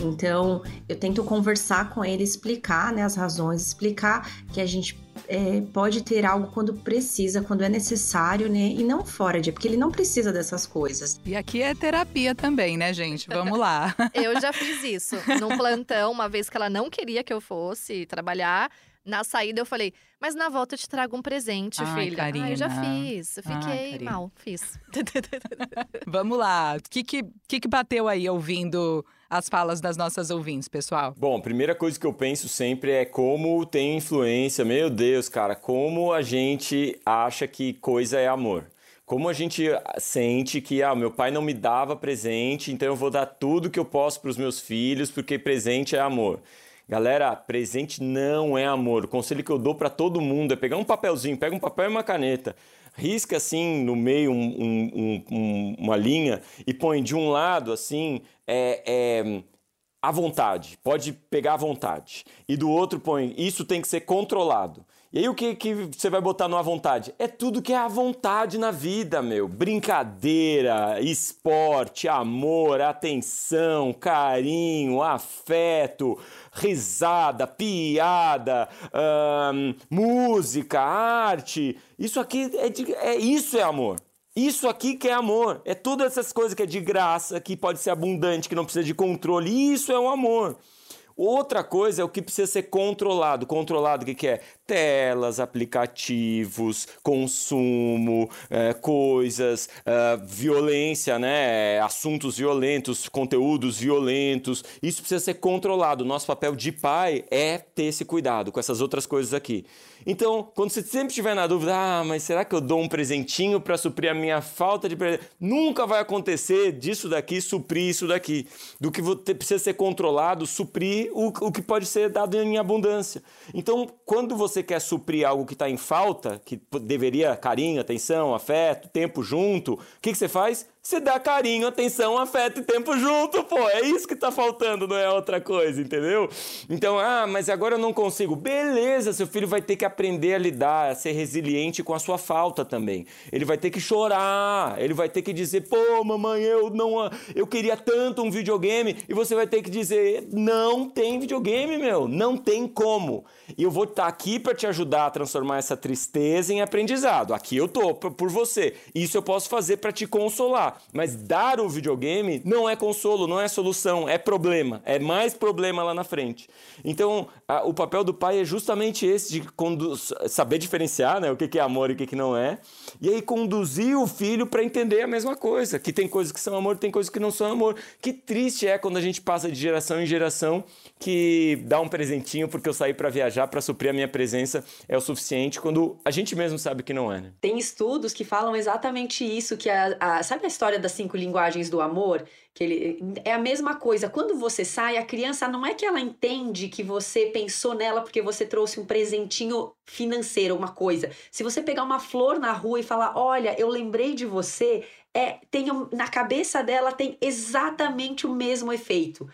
Então, eu tento conversar com ele, explicar né, as razões, explicar que a gente é, pode ter algo quando precisa, quando é necessário, né? E não fora de, porque ele não precisa dessas coisas. E aqui é terapia também, né, gente? Vamos lá. eu já fiz isso num plantão, uma vez que ela não queria que eu fosse trabalhar. Na saída eu falei, mas na volta eu te trago um presente, Ai, filha. Karina. Ah, eu já fiz. Eu fiquei Ai, mal, fiz. Vamos lá. O que que, que que bateu aí ouvindo as falas das nossas ouvintes, pessoal? Bom, a primeira coisa que eu penso sempre é como tem influência. Meu Deus, cara, como a gente acha que coisa é amor. Como a gente sente que, ah, meu pai não me dava presente, então eu vou dar tudo que eu posso para os meus filhos, porque presente é amor. Galera, presente não é amor. O conselho que eu dou para todo mundo é pegar um papelzinho, pega um papel e uma caneta, risca assim no meio um, um, um, uma linha e põe de um lado assim é, é, à vontade, pode pegar à vontade. E do outro põe isso tem que ser controlado. E aí o que, que você vai botar no à vontade? É tudo que é à vontade na vida, meu. Brincadeira, esporte, amor, atenção, carinho, afeto, risada, piada, hum, música, arte. Isso aqui é, de, é isso é amor. Isso aqui que é amor. É todas essas coisas que é de graça, que pode ser abundante, que não precisa de controle. Isso é um amor. Outra coisa é o que precisa ser controlado. Controlado o que, que é? Telas, aplicativos, consumo, é, coisas, é, violência, né? Assuntos violentos, conteúdos violentos. Isso precisa ser controlado. Nosso papel de pai é ter esse cuidado com essas outras coisas aqui. Então, quando você sempre estiver na dúvida, ah, mas será que eu dou um presentinho para suprir a minha falta de presente? Nunca vai acontecer disso daqui suprir isso daqui. Do que precisa ser controlado, suprir o, o que pode ser dado em abundância. Então, quando você quer suprir algo que está em falta, que deveria carinho, atenção, afeto, tempo junto, o que, que você faz? Você dá carinho, atenção, afeto e tempo junto, pô. É isso que tá faltando, não é outra coisa, entendeu? Então, ah, mas agora eu não consigo. Beleza, seu filho vai ter que aprender a lidar, a ser resiliente com a sua falta também. Ele vai ter que chorar, ele vai ter que dizer, pô, mamãe, eu não. Eu queria tanto um videogame. E você vai ter que dizer, não tem videogame, meu. Não tem como. E eu vou estar tá aqui para te ajudar a transformar essa tristeza em aprendizado. Aqui eu tô por você. Isso eu posso fazer para te consolar. Mas dar o videogame não é consolo, não é solução, é problema. É mais problema lá na frente. Então, a, o papel do pai é justamente esse, de saber diferenciar né, o que, que é amor e o que, que não é. E aí conduzir o filho para entender a mesma coisa. Que tem coisas que são amor, tem coisas que não são amor. Que triste é quando a gente passa de geração em geração que dá um presentinho porque eu saí para viajar para suprir a minha presença é o suficiente quando a gente mesmo sabe que não é. Né? Tem estudos que falam exatamente isso, que a, a sabe a história das cinco linguagens do amor? Que ele é a mesma coisa. Quando você sai, a criança não é que ela entende que você pensou nela porque você trouxe um presentinho financeiro, uma coisa. Se você pegar uma flor na rua e falar, olha, eu lembrei de você, é, tem, na cabeça dela tem exatamente o mesmo efeito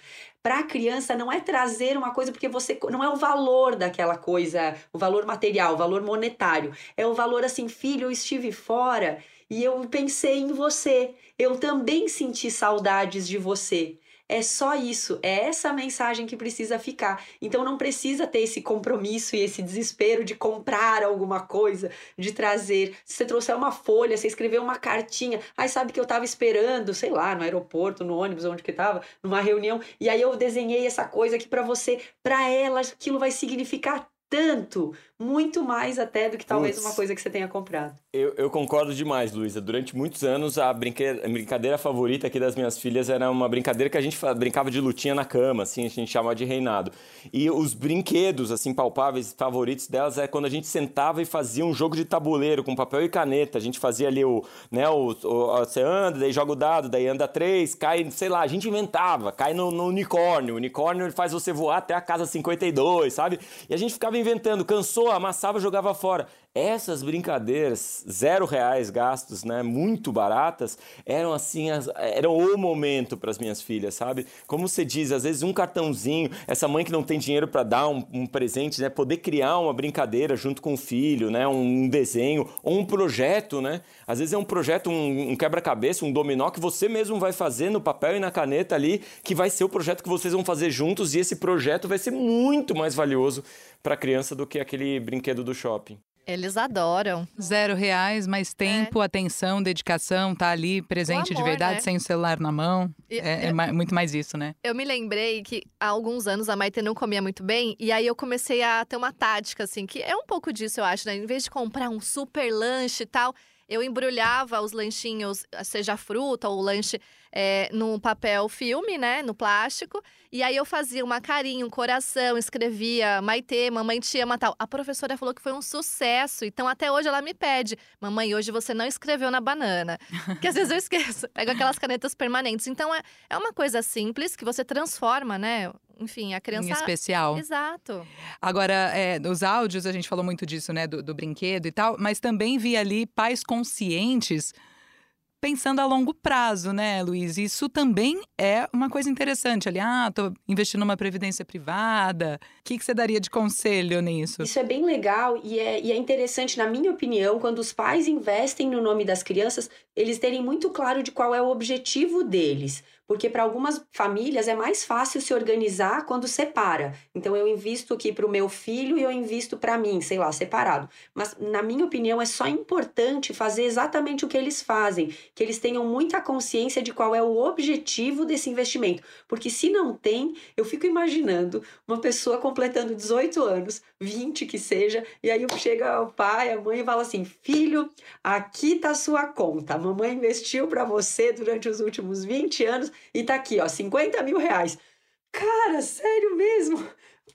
para a criança não é trazer uma coisa porque você não é o valor daquela coisa, o valor material, o valor monetário. É o valor assim, filho, eu estive fora e eu pensei em você. Eu também senti saudades de você. É só isso, é essa mensagem que precisa ficar. Então não precisa ter esse compromisso e esse desespero de comprar alguma coisa, de trazer. Se você trouxer uma folha, você escreveu uma cartinha, aí sabe que eu tava esperando, sei lá, no aeroporto, no ônibus, onde que tava, numa reunião, e aí eu desenhei essa coisa aqui para você, para ela, aquilo vai significar tanto, muito mais até do que talvez uma coisa que você tenha comprado. Eu, eu concordo demais, Luísa. Durante muitos anos, a, brinque... a brincadeira favorita aqui das minhas filhas era uma brincadeira que a gente brincava de lutinha na cama, assim, a gente chamava de reinado. E os brinquedos, assim, palpáveis, favoritos delas é quando a gente sentava e fazia um jogo de tabuleiro com papel e caneta. A gente fazia ali o, né, o, o você anda, daí joga o dado, daí anda três, cai, sei lá, a gente inventava, cai no, no unicórnio. O unicórnio faz você voar até a casa 52, sabe? E a gente ficava inventando, cansou, amassava, jogava fora. Essas brincadeiras, zero reais gastos, né, muito baratas, eram assim, as, eram o momento para as minhas filhas, sabe? Como você diz, às vezes um cartãozinho, essa mãe que não tem dinheiro para dar um, um, presente, né, poder criar uma brincadeira junto com o filho, né, um desenho ou um projeto, né? Às vezes é um projeto, um, um quebra-cabeça, um dominó que você mesmo vai fazer no papel e na caneta ali, que vai ser o projeto que vocês vão fazer juntos e esse projeto vai ser muito mais valioso para a criança do que aquele brinquedo do shopping. Eles adoram. Zero reais, mais tempo, é. atenção, dedicação, tá ali presente amor, de verdade, né? sem o celular na mão. E, é, é, muito mais isso, né? Eu me lembrei que há alguns anos a Maite não comia muito bem, e aí eu comecei a ter uma tática, assim, que é um pouco disso, eu acho, né? Em vez de comprar um super lanche e tal, eu embrulhava os lanchinhos, seja fruta ou lanche, é, no papel filme, né? No plástico. E aí eu fazia uma carinha, um coração, escrevia Maitê, mamãe te ama tal. A professora falou que foi um sucesso. Então até hoje ela me pede: Mamãe, hoje você não escreveu na banana. que às vezes eu esqueço. Pego aquelas canetas permanentes. Então é, é uma coisa simples que você transforma, né? enfim, a criança. Em especial. Exato. Agora, é, nos áudios, a gente falou muito disso, né, do, do brinquedo e tal, mas também vi ali pais conscientes pensando a longo prazo, né, Luiz? Isso também é uma coisa interessante ali. Ah, tô investindo numa previdência privada. O que, que você daria de conselho nisso? Isso é bem legal e é, e é interessante, na minha opinião, quando os pais investem no nome das crianças, eles terem muito claro de qual é o objetivo deles porque para algumas famílias é mais fácil se organizar quando separa. Então eu invisto aqui para o meu filho e eu invisto para mim, sei lá, separado. Mas na minha opinião é só importante fazer exatamente o que eles fazem, que eles tenham muita consciência de qual é o objetivo desse investimento, porque se não tem, eu fico imaginando uma pessoa completando 18 anos, 20 que seja, e aí chega o pai, a mãe e fala assim: "Filho, aqui tá sua conta. A mamãe investiu para você durante os últimos 20 anos e tá aqui, ó, 50 mil reais. Cara, sério mesmo?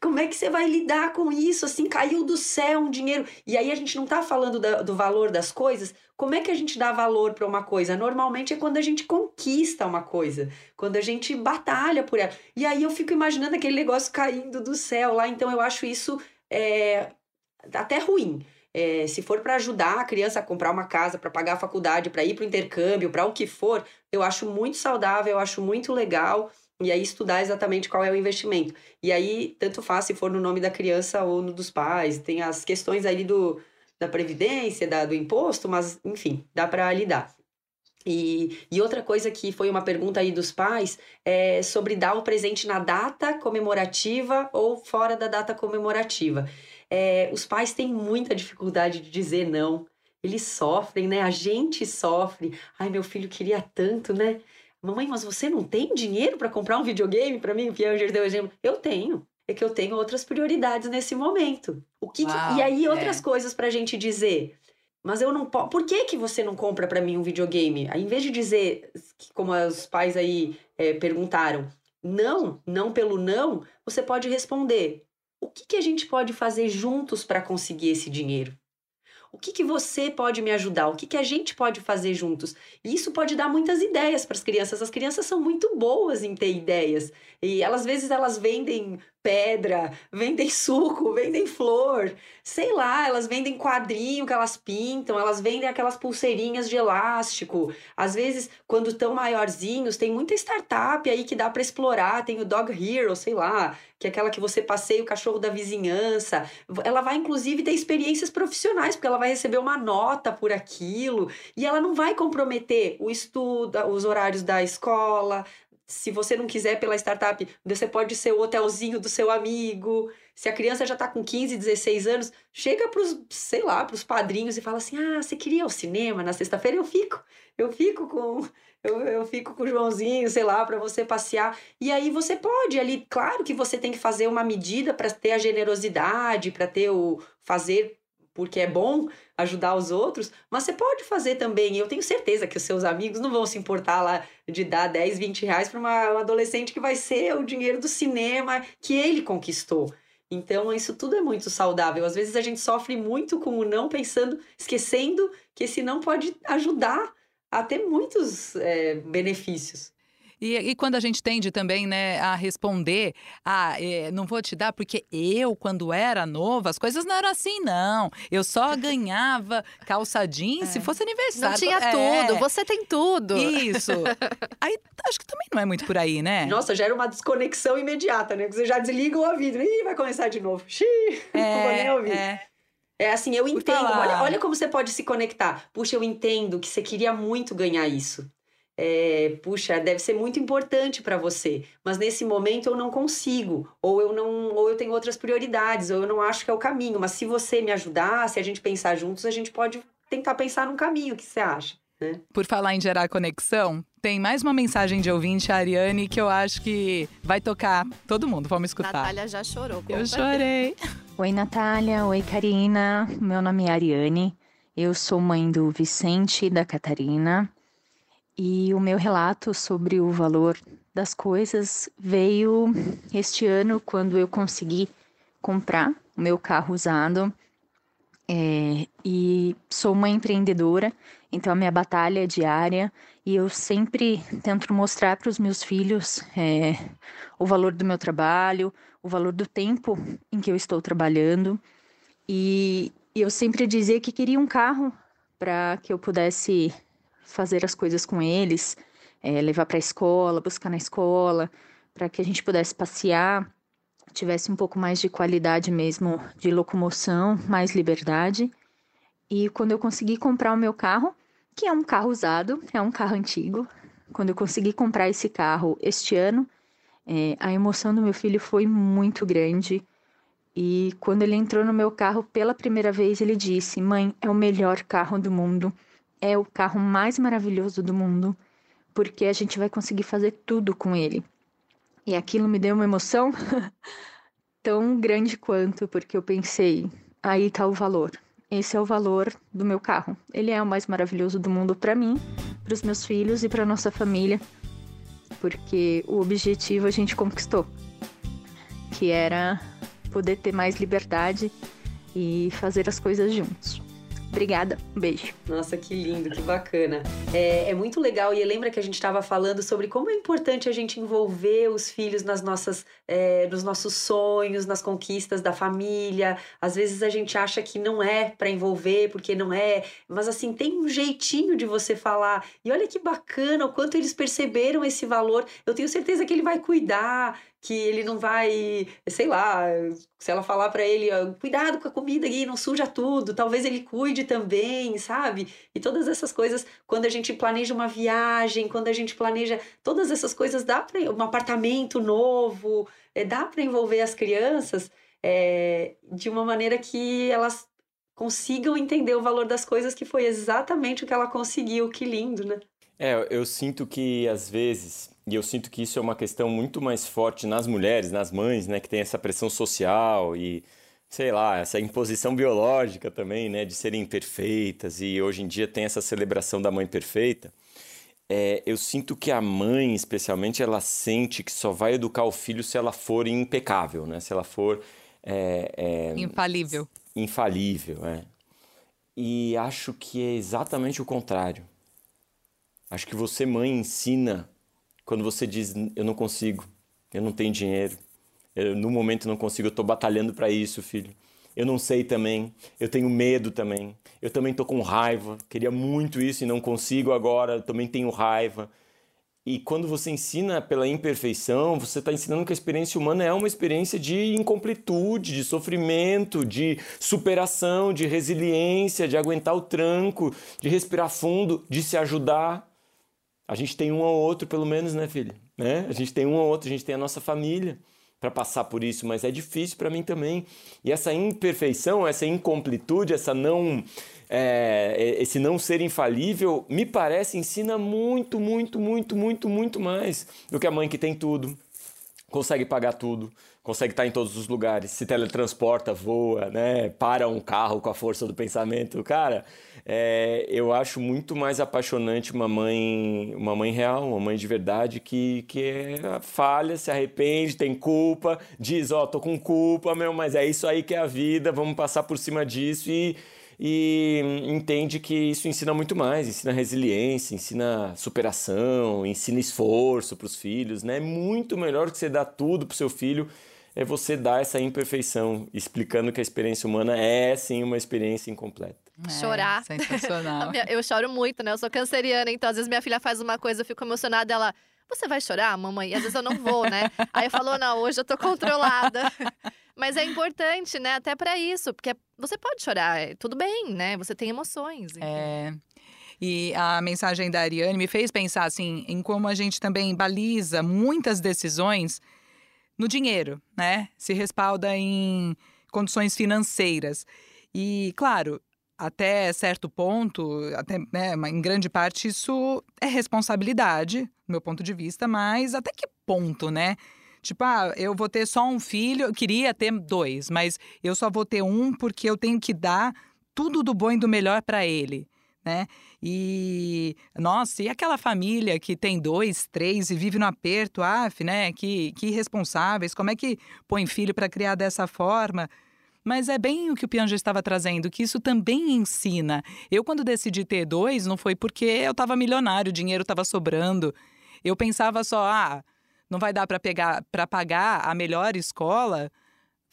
Como é que você vai lidar com isso? Assim, caiu do céu um dinheiro. E aí a gente não tá falando da, do valor das coisas. Como é que a gente dá valor para uma coisa? Normalmente é quando a gente conquista uma coisa, quando a gente batalha por ela. E aí eu fico imaginando aquele negócio caindo do céu lá. Então eu acho isso é, até ruim. É, se for para ajudar a criança a comprar uma casa, para pagar a faculdade, para ir para o intercâmbio, para o que for, eu acho muito saudável, eu acho muito legal. E aí estudar exatamente qual é o investimento. E aí, tanto faz se for no nome da criança ou no dos pais. Tem as questões ali do, da previdência, da, do imposto, mas enfim, dá para lidar. E, e outra coisa que foi uma pergunta aí dos pais é sobre dar o presente na data comemorativa ou fora da data comemorativa é, os pais têm muita dificuldade de dizer não. Eles sofrem, né? A gente sofre. Ai, meu filho queria tanto, né? Mamãe, mas você não tem dinheiro para comprar um videogame para mim? O Pianger deu exemplo. Eu tenho. É que eu tenho outras prioridades nesse momento. O que, Uau, que... E aí, outras é. coisas pra gente dizer. Mas eu não posso. Por que, que você não compra para mim um videogame? Aí, em vez de dizer, como os pais aí é, perguntaram, não, não pelo não, você pode responder: o que, que a gente pode fazer juntos para conseguir esse dinheiro? O que, que você pode me ajudar? O que, que a gente pode fazer juntos? E isso pode dar muitas ideias para as crianças. As crianças são muito boas em ter ideias. E elas, às vezes elas vendem pedra, vendem suco, vendem flor, sei lá, elas vendem quadrinho que elas pintam, elas vendem aquelas pulseirinhas de elástico. Às vezes, quando estão maiorzinhos, tem muita startup aí que dá para explorar, tem o Dog Hero, sei lá, que é aquela que você passeia o cachorro da vizinhança. Ela vai inclusive ter experiências profissionais, porque ela vai receber uma nota por aquilo, e ela não vai comprometer o estudo, os horários da escola, se você não quiser pela startup, você pode ser o hotelzinho do seu amigo. Se a criança já está com 15, 16 anos, chega para os, sei lá, para os padrinhos e fala assim: "Ah, você queria ir ao cinema na sexta-feira? Eu fico. Eu fico com eu, eu fico com o Joãozinho, sei lá, para você passear. E aí você pode ali, claro que você tem que fazer uma medida para ter a generosidade, para ter o fazer porque é bom ajudar os outros, mas você pode fazer também. Eu tenho certeza que os seus amigos não vão se importar lá de dar 10, 20 reais para uma, uma adolescente que vai ser o dinheiro do cinema que ele conquistou. Então, isso tudo é muito saudável. Às vezes a gente sofre muito com o não pensando, esquecendo que esse não pode ajudar a ter muitos é, benefícios. E, e, quando a gente tende também né, a responder, ah, é, não vou te dar, porque eu, quando era nova, as coisas não eram assim, não. Eu só ganhava calça jeans é. se fosse aniversário. Não tinha é. tudo, você tem tudo. Isso. aí acho que também não é muito por aí, né? Nossa, já era uma desconexão imediata, né? Você já desliga o ouvido. Ih, vai começar de novo. Xiii, é, não vou nem ouvir. É. É assim, eu entendo. Olha, olha como você pode se conectar. Puxa, eu entendo que você queria muito ganhar isso é, puxa, deve ser muito importante para você, mas nesse momento eu não consigo, ou eu não, ou eu tenho outras prioridades, ou eu não acho que é o caminho. Mas se você me ajudar, se a gente pensar juntos, a gente pode tentar pensar num caminho. O que você acha? Né? Por falar em gerar conexão, tem mais uma mensagem de ouvinte, a Ariane, que eu acho que vai tocar todo mundo. Vamos escutar. Natália já chorou. Eu chorei. Oi, Natália. Oi, Karina. Meu nome é Ariane. Eu sou mãe do Vicente e da Catarina. E o meu relato sobre o valor das coisas veio este ano quando eu consegui comprar o meu carro usado. É, e sou uma empreendedora, então a minha batalha é diária e eu sempre tento mostrar para os meus filhos é, o valor do meu trabalho, o valor do tempo em que eu estou trabalhando. E, e eu sempre dizia que queria um carro para que eu pudesse fazer as coisas com eles, é, levar para a escola, buscar na escola, para que a gente pudesse passear, tivesse um pouco mais de qualidade mesmo de locomoção, mais liberdade. E quando eu consegui comprar o meu carro, que é um carro usado, é um carro antigo, quando eu consegui comprar esse carro este ano, é, a emoção do meu filho foi muito grande. E quando ele entrou no meu carro pela primeira vez, ele disse: Mãe, é o melhor carro do mundo é o carro mais maravilhoso do mundo, porque a gente vai conseguir fazer tudo com ele. E aquilo me deu uma emoção tão grande quanto, porque eu pensei, aí está o valor. Esse é o valor do meu carro. Ele é o mais maravilhoso do mundo para mim, para os meus filhos e para nossa família, porque o objetivo a gente conquistou, que era poder ter mais liberdade e fazer as coisas juntos. Obrigada, um beijo. Nossa, que lindo, que bacana. É, é muito legal e lembra que a gente estava falando sobre como é importante a gente envolver os filhos nas nossas, é, nos nossos sonhos, nas conquistas da família. Às vezes a gente acha que não é para envolver porque não é, mas assim tem um jeitinho de você falar. E olha que bacana o quanto eles perceberam esse valor. Eu tenho certeza que ele vai cuidar que ele não vai, sei lá, se ela falar para ele, cuidado com a comida aqui, não suja tudo, talvez ele cuide também, sabe? E todas essas coisas, quando a gente planeja uma viagem, quando a gente planeja todas essas coisas, dá para um apartamento novo, é, dá para envolver as crianças é, de uma maneira que elas consigam entender o valor das coisas, que foi exatamente o que ela conseguiu. Que lindo, né? É, eu sinto que às vezes e eu sinto que isso é uma questão muito mais forte nas mulheres, nas mães, né, que tem essa pressão social e sei lá, essa imposição biológica também, né, de serem perfeitas e hoje em dia tem essa celebração da mãe perfeita. É, eu sinto que a mãe, especialmente, ela sente que só vai educar o filho se ela for impecável, né? Se ela for é, é, infalível. Infalível, é. E acho que é exatamente o contrário. Acho que você, mãe, ensina quando você diz eu não consigo, eu não tenho dinheiro, eu, no momento não consigo, eu estou batalhando para isso, filho. Eu não sei também, eu tenho medo também, eu também estou com raiva, queria muito isso e não consigo agora, eu também tenho raiva. E quando você ensina pela imperfeição, você está ensinando que a experiência humana é uma experiência de incompletude, de sofrimento, de superação, de resiliência, de aguentar o tranco, de respirar fundo, de se ajudar. A gente tem um ou outro, pelo menos, né, filho? né? A gente tem um ou outro, a gente tem a nossa família para passar por isso, mas é difícil para mim também. E essa imperfeição, essa incompletude, essa não, é, esse não ser infalível, me parece ensina muito, muito, muito, muito, muito mais do que a mãe que tem tudo, consegue pagar tudo, consegue estar em todos os lugares, se teletransporta, voa, né? Para um carro com a força do pensamento, cara. É, eu acho muito mais apaixonante uma mãe, uma mãe real, uma mãe de verdade que, que é, falha, se arrepende, tem culpa, diz, ó, oh, tô com culpa, meu, mas é isso aí que é a vida, vamos passar por cima disso e, e entende que isso ensina muito mais, ensina resiliência, ensina superação, ensina esforço para os filhos, né? É muito melhor que você dar tudo pro seu filho é você dar essa imperfeição, explicando que a experiência humana é sim uma experiência incompleta. É, Chorar. Sensacional. eu choro muito, né? Eu sou canceriana, então às vezes minha filha faz uma coisa, eu fico emocionada, ela. Você vai chorar, mamãe? E às vezes eu não vou, né? Aí eu falo, não, hoje eu tô controlada. Mas é importante, né? Até para isso, porque você pode chorar, é tudo bem, né? Você tem emoções. Enfim. É. E a mensagem da Ariane me fez pensar assim em como a gente também baliza muitas decisões no dinheiro, né? Se respalda em condições financeiras. E, claro, até certo ponto, até, né, em grande parte, isso é responsabilidade, do meu ponto de vista, mas até que ponto, né? Tipo, ah, eu vou ter só um filho, eu queria ter dois, mas eu só vou ter um porque eu tenho que dar tudo do bom e do melhor para ele né? E, nossa, e aquela família que tem dois, três e vive no aperto, af, né? Que, que irresponsáveis, como é que põe filho para criar dessa forma? Mas é bem o que o Pianjo estava trazendo, que isso também ensina. Eu, quando decidi ter dois, não foi porque eu estava milionário, o dinheiro estava sobrando. Eu pensava só, ah, não vai dar para pagar a melhor escola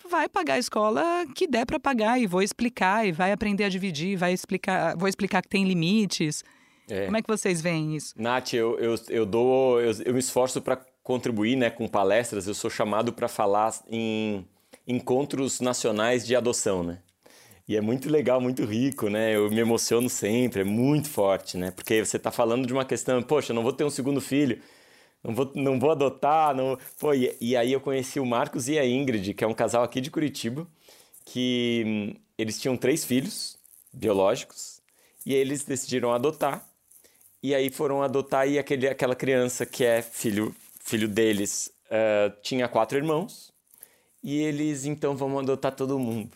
vai pagar a escola que der para pagar e vou explicar e vai aprender a dividir, vai explicar, vou explicar que tem limites. É. Como é que vocês veem isso? Nath, eu, eu, eu dou, eu, eu me esforço para contribuir né, com palestras, eu sou chamado para falar em encontros nacionais de adoção, né? E é muito legal, muito rico, né? Eu me emociono sempre, é muito forte, né? Porque você está falando de uma questão, poxa, eu não vou ter um segundo filho não vou, não vou adotar. Não... Pô, e, e, aí eu conheci o Marcos e a Ingrid, que é um casal aqui de Curitiba, que hum, eles tinham três filhos biológicos e eles decidiram adotar. E aí foram adotar e aquele, aquela criança que é filho, filho deles uh, tinha quatro irmãos e eles então vão adotar todo mundo.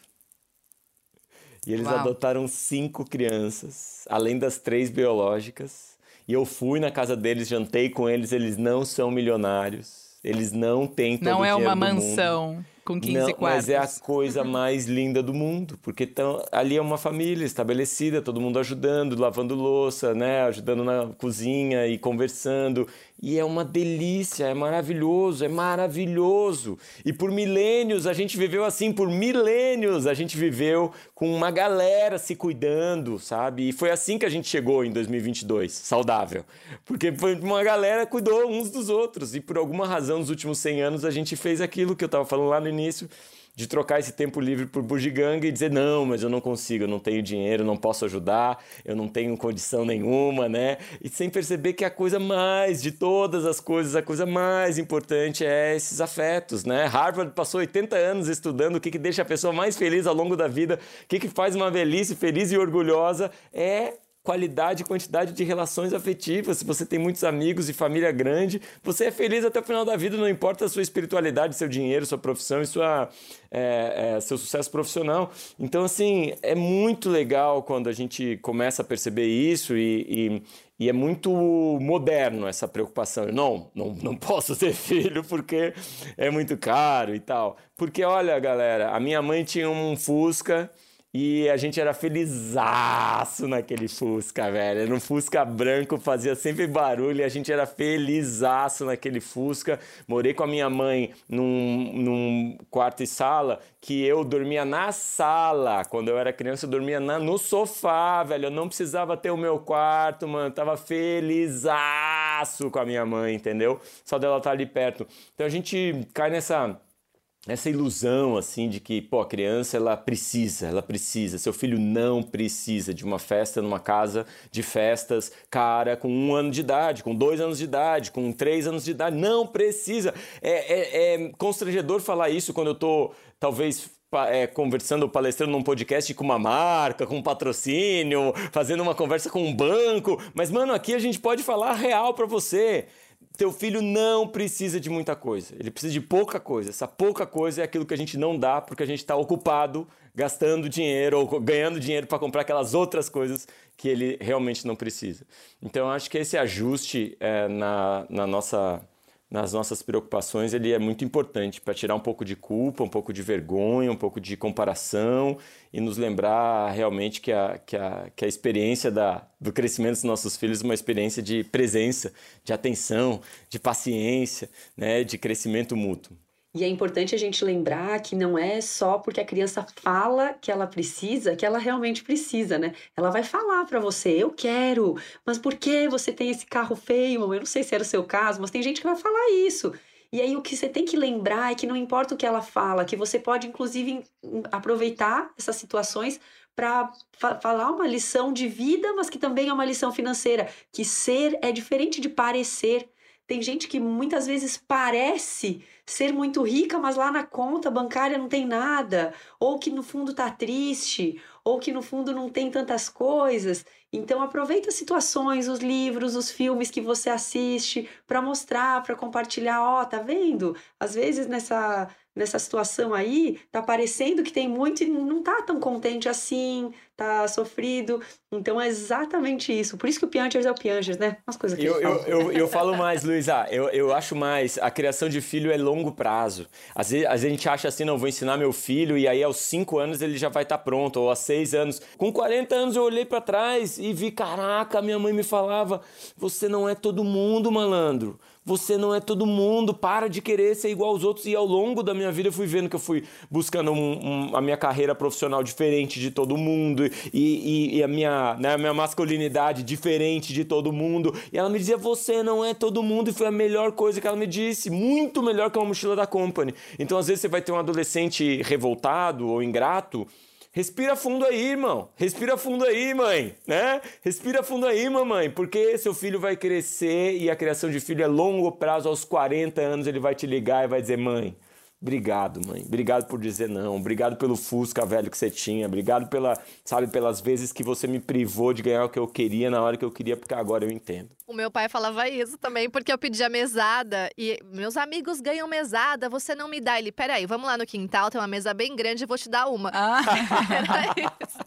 E eles Uau. adotaram cinco crianças, além das três biológicas. E eu fui na casa deles, jantei com eles, eles não são milionários. Eles não têm todo Não é uma mansão. Mundo com 15 Não, quartos. Mas é a coisa mais linda do mundo, porque tão, ali é uma família estabelecida, todo mundo ajudando, lavando louça, né, ajudando na cozinha e conversando. E é uma delícia, é maravilhoso, é maravilhoso. E por milênios a gente viveu assim, por milênios a gente viveu com uma galera se cuidando, sabe? E foi assim que a gente chegou em 2022, saudável. Porque foi uma galera cuidou uns dos outros e por alguma razão nos últimos 100 anos a gente fez aquilo que eu estava falando lá no início de trocar esse tempo livre por bugiganga e dizer não, mas eu não consigo, eu não tenho dinheiro, não posso ajudar, eu não tenho condição nenhuma, né? E sem perceber que a coisa mais de todas as coisas, a coisa mais importante é esses afetos, né? Harvard passou 80 anos estudando o que, que deixa a pessoa mais feliz ao longo da vida, o que, que faz uma velhice feliz e orgulhosa é qualidade e quantidade de relações afetivas. Se você tem muitos amigos e família grande, você é feliz até o final da vida, não importa a sua espiritualidade, seu dinheiro, sua profissão e sua, é, é, seu sucesso profissional. Então, assim, é muito legal quando a gente começa a perceber isso e, e, e é muito moderno essa preocupação. Não, não, não posso ter filho porque é muito caro e tal. Porque, olha, galera, a minha mãe tinha um Fusca e a gente era felizaço naquele Fusca, velho. Era um Fusca branco, fazia sempre barulho e a gente era felizaço naquele Fusca. Morei com a minha mãe num, num quarto e sala que eu dormia na sala. Quando eu era criança, eu dormia na, no sofá, velho. Eu não precisava ter o meu quarto, mano. Eu tava felizaço com a minha mãe, entendeu? Só dela estar tá ali perto. Então a gente cai nessa essa ilusão assim de que pô, a criança ela precisa, ela precisa. Seu filho não precisa de uma festa numa casa de festas cara com um ano de idade, com dois anos de idade, com três anos de idade. Não precisa. É, é, é constrangedor falar isso quando eu tô talvez é, conversando, palestrando num podcast com uma marca, com um patrocínio, fazendo uma conversa com um banco. Mas, mano, aqui a gente pode falar real para você teu filho não precisa de muita coisa, ele precisa de pouca coisa. Essa pouca coisa é aquilo que a gente não dá porque a gente está ocupado gastando dinheiro ou ganhando dinheiro para comprar aquelas outras coisas que ele realmente não precisa. Então, acho que esse ajuste é, na, na nossa nas nossas preocupações, ele é muito importante para tirar um pouco de culpa, um pouco de vergonha, um pouco de comparação e nos lembrar realmente que a, que a, que a experiência da, do crescimento dos nossos filhos é uma experiência de presença, de atenção, de paciência, né, de crescimento mútuo. E é importante a gente lembrar que não é só porque a criança fala que ela precisa, que ela realmente precisa, né? Ela vai falar para você, eu quero, mas por que você tem esse carro feio? Eu não sei se era o seu caso, mas tem gente que vai falar isso. E aí o que você tem que lembrar é que não importa o que ela fala, que você pode inclusive aproveitar essas situações para fa falar uma lição de vida, mas que também é uma lição financeira, que ser é diferente de parecer. Tem gente que muitas vezes parece ser muito rica, mas lá na conta bancária não tem nada, ou que no fundo tá triste, ou que no fundo não tem tantas coisas. Então aproveita as situações, os livros, os filmes que você assiste para mostrar, para compartilhar, ó, oh, tá vendo? Às vezes nessa nessa situação aí, tá parecendo que tem muito e não tá tão contente assim, tá sofrido. Então é exatamente isso. Por isso que o Piangers é o Piangers, né? Umas coisas que eu, eu, eu, eu, falo mais, Luísa. Eu, eu acho mais. A criação de filho é longo prazo. Às vezes, às vezes a gente acha assim, não, vou ensinar meu filho e aí aos 5 anos ele já vai estar tá pronto, ou aos 6 anos. Com 40 anos eu olhei para trás e vi, caraca, minha mãe me falava: você não é todo mundo, malandro. Você não é todo mundo, para de querer ser igual aos outros. E ao longo da minha vida eu fui vendo que eu fui buscando um, um, a minha carreira profissional diferente de todo mundo e, e, e a, minha, né, a minha masculinidade diferente de todo mundo. E ela me dizia: Você não é todo mundo. E foi a melhor coisa que ela me disse. Muito melhor que uma mochila da Company. Então às vezes você vai ter um adolescente revoltado ou ingrato Respira fundo aí, irmão. Respira fundo aí, mãe, né? Respira fundo aí, mamãe, porque seu filho vai crescer e a criação de filho é longo prazo, aos 40 anos ele vai te ligar e vai dizer: "Mãe, Obrigado, mãe. Obrigado por dizer não. Obrigado pelo Fusca velho que você tinha. Obrigado pela, sabe, pelas vezes que você me privou de ganhar o que eu queria na hora que eu queria, porque agora eu entendo. O meu pai falava isso também, porque eu pedia mesada e meus amigos ganham mesada, você não me dá. Ele, peraí, vamos lá no quintal, tem uma mesa bem grande, eu vou te dar uma. Ah. Era isso.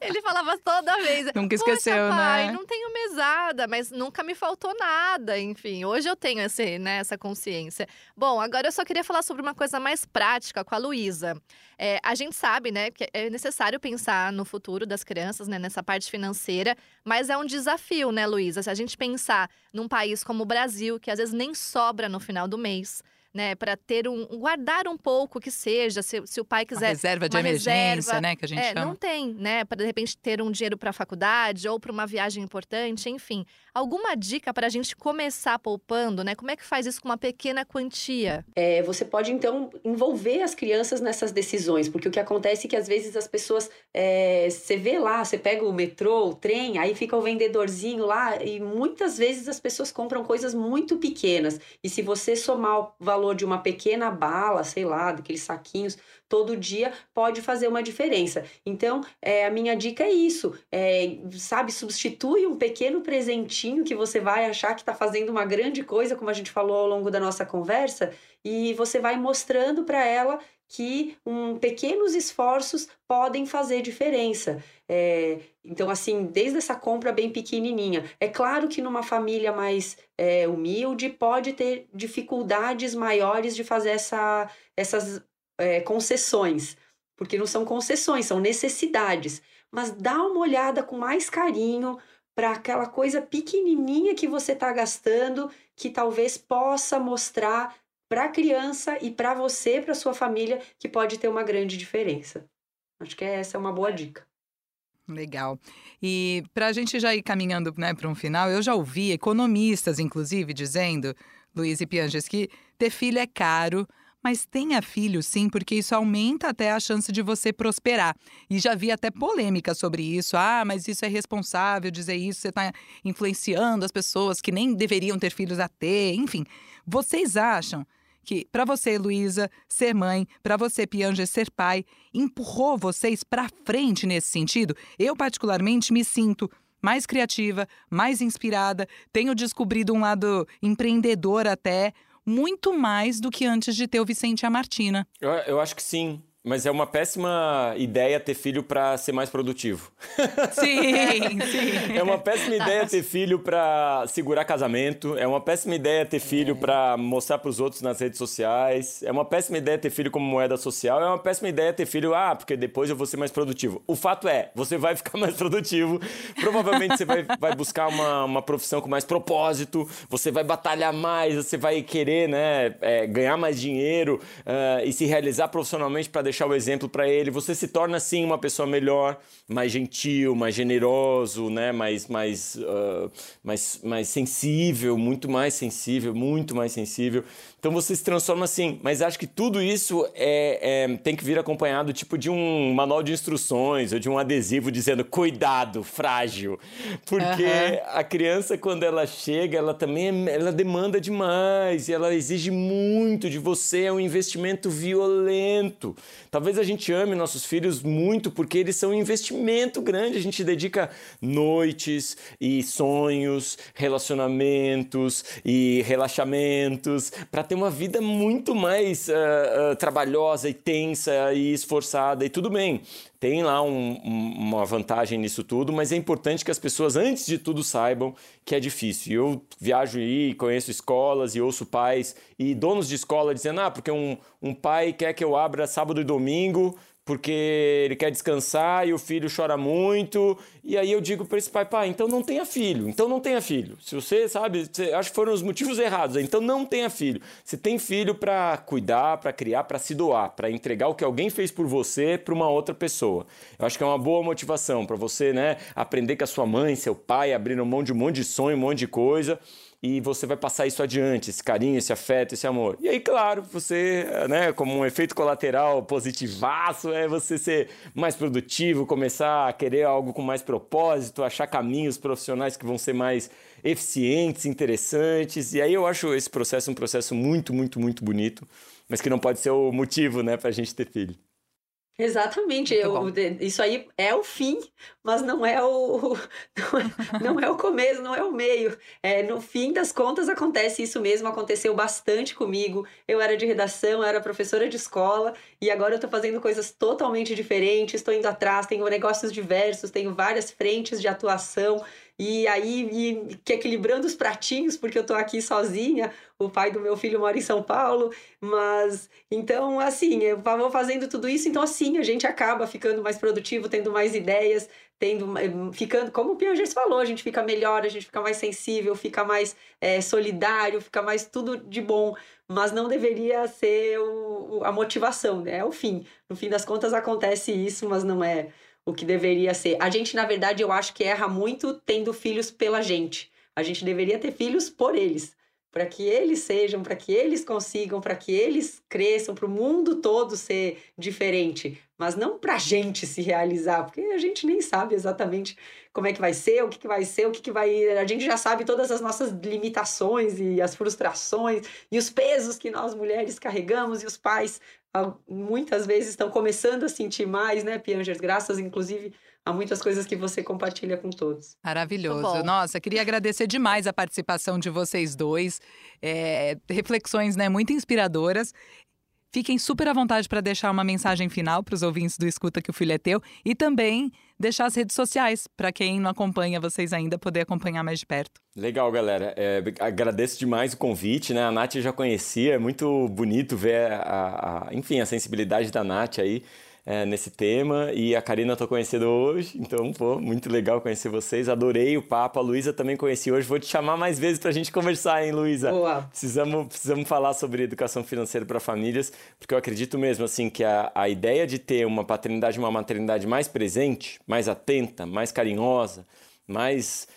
Ele falava toda vez. Nunca esqueceu, pai, né? Não tenho mesada, mas nunca me faltou nada. Enfim, hoje eu tenho esse, né, essa consciência. Bom, agora eu só queria falar sobre uma coisa mais prática com a Luísa. É, a gente sabe, né, que é necessário pensar no futuro das crianças, né, nessa parte financeira, mas é um desafio, né, Luísa? Se a gente pensar num país como o Brasil, que às vezes nem sobra no final do mês né, para ter um guardar um pouco que seja, se, se o pai quiser uma reserva de uma emergência, reserva, né, que a gente é, chama. não tem, né, para de repente ter um dinheiro para a faculdade ou para uma viagem importante, enfim. Alguma dica para a gente começar poupando, né? Como é que faz isso com uma pequena quantia? É, você pode então envolver as crianças nessas decisões, porque o que acontece é que às vezes as pessoas, é, você vê lá, você pega o metrô, o trem, aí fica o vendedorzinho lá e muitas vezes as pessoas compram coisas muito pequenas. E se você somar o valor de uma pequena bala, sei lá, daqueles saquinhos, todo dia pode fazer uma diferença. Então, é, a minha dica é isso, é, sabe, substitui um pequeno presentinho que você vai achar que está fazendo uma grande coisa, como a gente falou ao longo da nossa conversa, e você vai mostrando para ela que um, pequenos esforços podem fazer diferença. É, então, assim, desde essa compra bem pequenininha. É claro que numa família mais é, humilde pode ter dificuldades maiores de fazer essa, essas é, concessões, porque não são concessões, são necessidades. Mas dá uma olhada com mais carinho para aquela coisa pequenininha que você está gastando, que talvez possa mostrar para a criança e para você, para sua família, que pode ter uma grande diferença. Acho que essa é uma boa dica. Legal. E para a gente já ir caminhando né, para um final, eu já ouvi economistas, inclusive, dizendo, Luiz e Pianges, que ter filho é caro, mas tenha filho sim, porque isso aumenta até a chance de você prosperar. E já vi até polêmica sobre isso. Ah, mas isso é responsável dizer isso, você está influenciando as pessoas que nem deveriam ter filhos a ter. Enfim, vocês acham que para você, Luísa, ser mãe, para você, Pianger, ser pai, empurrou vocês para frente nesse sentido? Eu, particularmente, me sinto mais criativa, mais inspirada, tenho descobrido um lado empreendedor até, muito mais do que antes de ter o Vicente e a Martina. Eu, eu acho que sim. Mas é uma péssima ideia ter filho para ser mais produtivo. Sim, sim. É uma péssima ideia ter filho para segurar casamento. É uma péssima ideia ter filho é. para mostrar para os outros nas redes sociais. É uma péssima ideia ter filho como moeda social. É uma péssima ideia ter filho, ah, porque depois eu vou ser mais produtivo. O fato é, você vai ficar mais produtivo. Provavelmente você vai, vai buscar uma, uma profissão com mais propósito. Você vai batalhar mais. Você vai querer, né, é, ganhar mais dinheiro uh, e se realizar profissionalmente para deixar deixar o exemplo para ele, você se torna sim uma pessoa melhor, mais gentil, mais generoso, né? mais, mais, uh, mais, mais sensível, muito mais sensível, muito mais sensível. Então você se transforma assim. Mas acho que tudo isso é, é, tem que vir acompanhado tipo de um manual de instruções ou de um adesivo dizendo cuidado, frágil. Porque uhum. a criança, quando ela chega, ela também ela demanda demais e ela exige muito de você, é um investimento violento. Talvez a gente ame nossos filhos muito porque eles são um investimento grande. A gente dedica noites e sonhos, relacionamentos e relaxamentos para ter uma vida muito mais uh, uh, trabalhosa e tensa e esforçada. E tudo bem, tem lá um, um, uma vantagem nisso tudo, mas é importante que as pessoas, antes de tudo, saibam que é difícil. Eu viajo e conheço escolas e ouço pais e donos de escola dizendo: ah, porque um, um pai quer que eu abra sábado e domingo porque ele quer descansar e o filho chora muito. E aí eu digo para esse pai, pai, então não tenha filho, então não tenha filho. Se você sabe, você, acho que foram os motivos errados, então não tenha filho. Você tem filho para cuidar, para criar, para se doar, para entregar o que alguém fez por você para uma outra pessoa. Eu acho que é uma boa motivação para você, né, aprender que a sua mãe, seu pai abriram mão de um monte de sonho, um monte de coisa e você vai passar isso adiante, esse carinho, esse afeto, esse amor. E aí, claro, você, né, como um efeito colateral positivaço, é você ser mais produtivo, começar a querer algo com mais propósito, achar caminhos profissionais que vão ser mais eficientes, interessantes. E aí eu acho esse processo um processo muito, muito, muito bonito, mas que não pode ser o motivo, né, a gente ter filho. Exatamente, eu, isso aí é o fim, mas não é o não é, não é, o começo, não é o meio. É, no fim das contas acontece isso mesmo, aconteceu bastante comigo. Eu era de redação, era professora de escola e agora eu estou fazendo coisas totalmente diferentes, estou indo atrás, tenho negócios diversos, tenho várias frentes de atuação e aí e, que equilibrando os pratinhos, porque eu tô aqui sozinha, o pai do meu filho mora em São Paulo, mas então assim, eu vou fazendo tudo isso, então assim, a gente acaba ficando mais produtivo, tendo mais ideias, tendo eh, ficando, como o Piaget falou, a gente fica melhor, a gente fica mais sensível, fica mais é, solidário, fica mais tudo de bom, mas não deveria ser o, a motivação, né? É o fim. No fim das contas acontece isso, mas não é o que deveria ser. A gente, na verdade, eu acho que erra muito tendo filhos pela gente. A gente deveria ter filhos por eles, para que eles sejam, para que eles consigam, para que eles cresçam, para o mundo todo ser diferente, mas não para a gente se realizar, porque a gente nem sabe exatamente como é que vai ser, o que, que vai ser, o que, que vai. A gente já sabe todas as nossas limitações e as frustrações e os pesos que nós mulheres carregamos e os pais muitas vezes estão começando a sentir mais, né, Piangers? Graças, inclusive, a muitas coisas que você compartilha com todos. Maravilhoso. Nossa, queria agradecer demais a participação de vocês dois. É, reflexões né, muito inspiradoras. Fiquem super à vontade para deixar uma mensagem final para os ouvintes do Escuta que o Filho é Teu e também deixar as redes sociais para quem não acompanha vocês ainda poder acompanhar mais de perto. Legal, galera. É, agradeço demais o convite, né? A Nath já conhecia, é muito bonito ver a, a enfim, a sensibilidade da Nath aí é, nesse tema. E a Karina eu tô conhecendo hoje, então, pô, muito legal conhecer vocês. Adorei o papo. A Luísa também conheci hoje. Vou te chamar mais vezes pra gente conversar, hein, Luísa? Boa. Precisamos, precisamos falar sobre educação financeira para famílias, porque eu acredito mesmo, assim, que a, a ideia de ter uma paternidade, uma maternidade mais presente, mais atenta, mais carinhosa, mais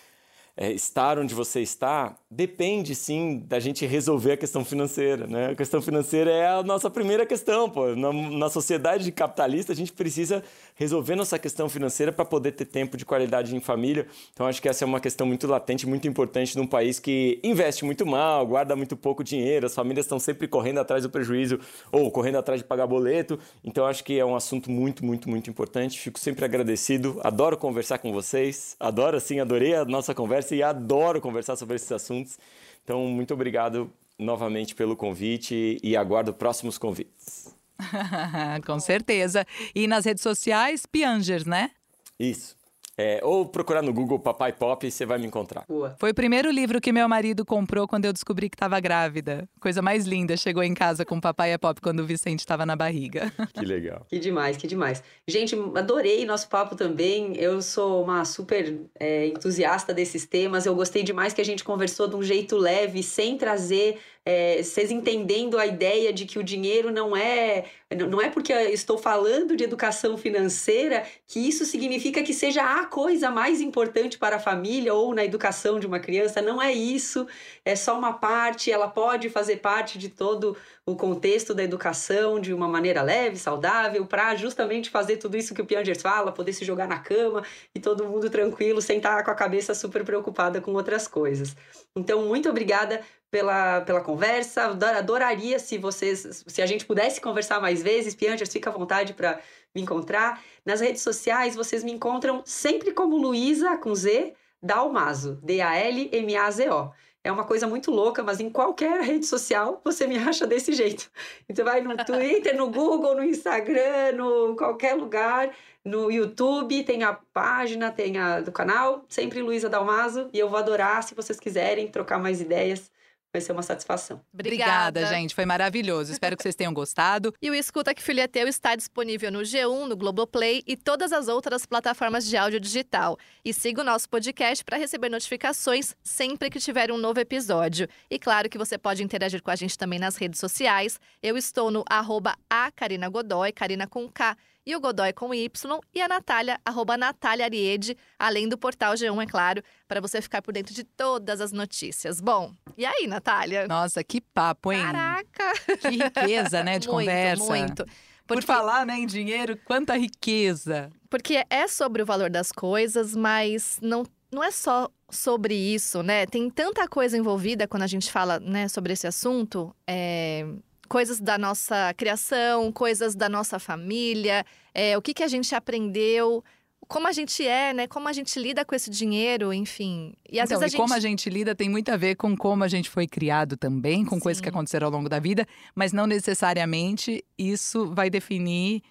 é, estar onde você está, depende sim da gente resolver a questão financeira, né? A questão financeira é a nossa primeira questão, pô. Na, na sociedade capitalista, a gente precisa resolver nossa questão financeira para poder ter tempo de qualidade em família. Então, acho que essa é uma questão muito latente, muito importante num país que investe muito mal, guarda muito pouco dinheiro, as famílias estão sempre correndo atrás do prejuízo ou correndo atrás de pagar boleto. Então, acho que é um assunto muito, muito, muito importante. Fico sempre agradecido, adoro conversar com vocês, adoro, assim, adorei a nossa conversa e adoro conversar sobre esses assuntos. Então, muito obrigado novamente pelo convite e aguardo próximos convites. Com certeza. E nas redes sociais, Piangers, né? Isso. É, ou procurar no Google Papai Pop e você vai me encontrar. Boa. Foi o primeiro livro que meu marido comprou quando eu descobri que estava grávida. Coisa mais linda, chegou em casa com Papai é Pop quando o Vicente estava na barriga. Que legal. que demais, que demais. Gente, adorei nosso papo também. Eu sou uma super é, entusiasta desses temas. Eu gostei demais que a gente conversou de um jeito leve, sem trazer é, vocês entendendo a ideia de que o dinheiro não é não é porque estou falando de educação financeira que isso significa que seja a coisa mais importante para a família ou na educação de uma criança. Não é isso, é só uma parte, ela pode fazer parte de todo o contexto da educação de uma maneira leve, saudável, para justamente fazer tudo isso que o Piangers fala, poder se jogar na cama e todo mundo tranquilo, sem estar com a cabeça super preocupada com outras coisas. Então, muito obrigada pela, pela conversa. Adoraria se vocês, se a gente pudesse conversar mais vezes. Piangers, fica à vontade para me encontrar. Nas redes sociais, vocês me encontram sempre como Luísa, com Z, Dalmazo, D-A-L-M-A-Z-O. É uma coisa muito louca, mas em qualquer rede social você me acha desse jeito. Então vai no Twitter, no Google, no Instagram, no qualquer lugar, no YouTube, tem a página, tem a do canal, sempre Luísa Dalmazo, e eu vou adorar se vocês quiserem trocar mais ideias vai ser uma satisfação. Obrigada, Obrigada, gente. Foi maravilhoso. Espero que vocês tenham gostado. E o Escuta Que Filho é Teu está disponível no G1, no Globoplay e todas as outras plataformas de áudio digital. E siga o nosso podcast para receber notificações sempre que tiver um novo episódio. E claro que você pode interagir com a gente também nas redes sociais. Eu estou no arroba a Karina Godoy, Karina com K e o Godoy com Y, e a Natália, arroba Natália Ariede, além do portal G1, é claro, para você ficar por dentro de todas as notícias. Bom, e aí, Natália? Nossa, que papo, hein? Caraca! Que riqueza, né, de muito, conversa. Muito, Porque... Por falar né, em dinheiro, quanta riqueza! Porque é sobre o valor das coisas, mas não, não é só sobre isso, né? Tem tanta coisa envolvida quando a gente fala né, sobre esse assunto. É coisas da nossa criação, coisas da nossa família, é, o que, que a gente aprendeu, como a gente é, né? Como a gente lida com esse dinheiro, enfim. E às então, vezes a gente... como a gente lida tem muito a ver com como a gente foi criado também, com Sim. coisas que aconteceram ao longo da vida, mas não necessariamente isso vai definir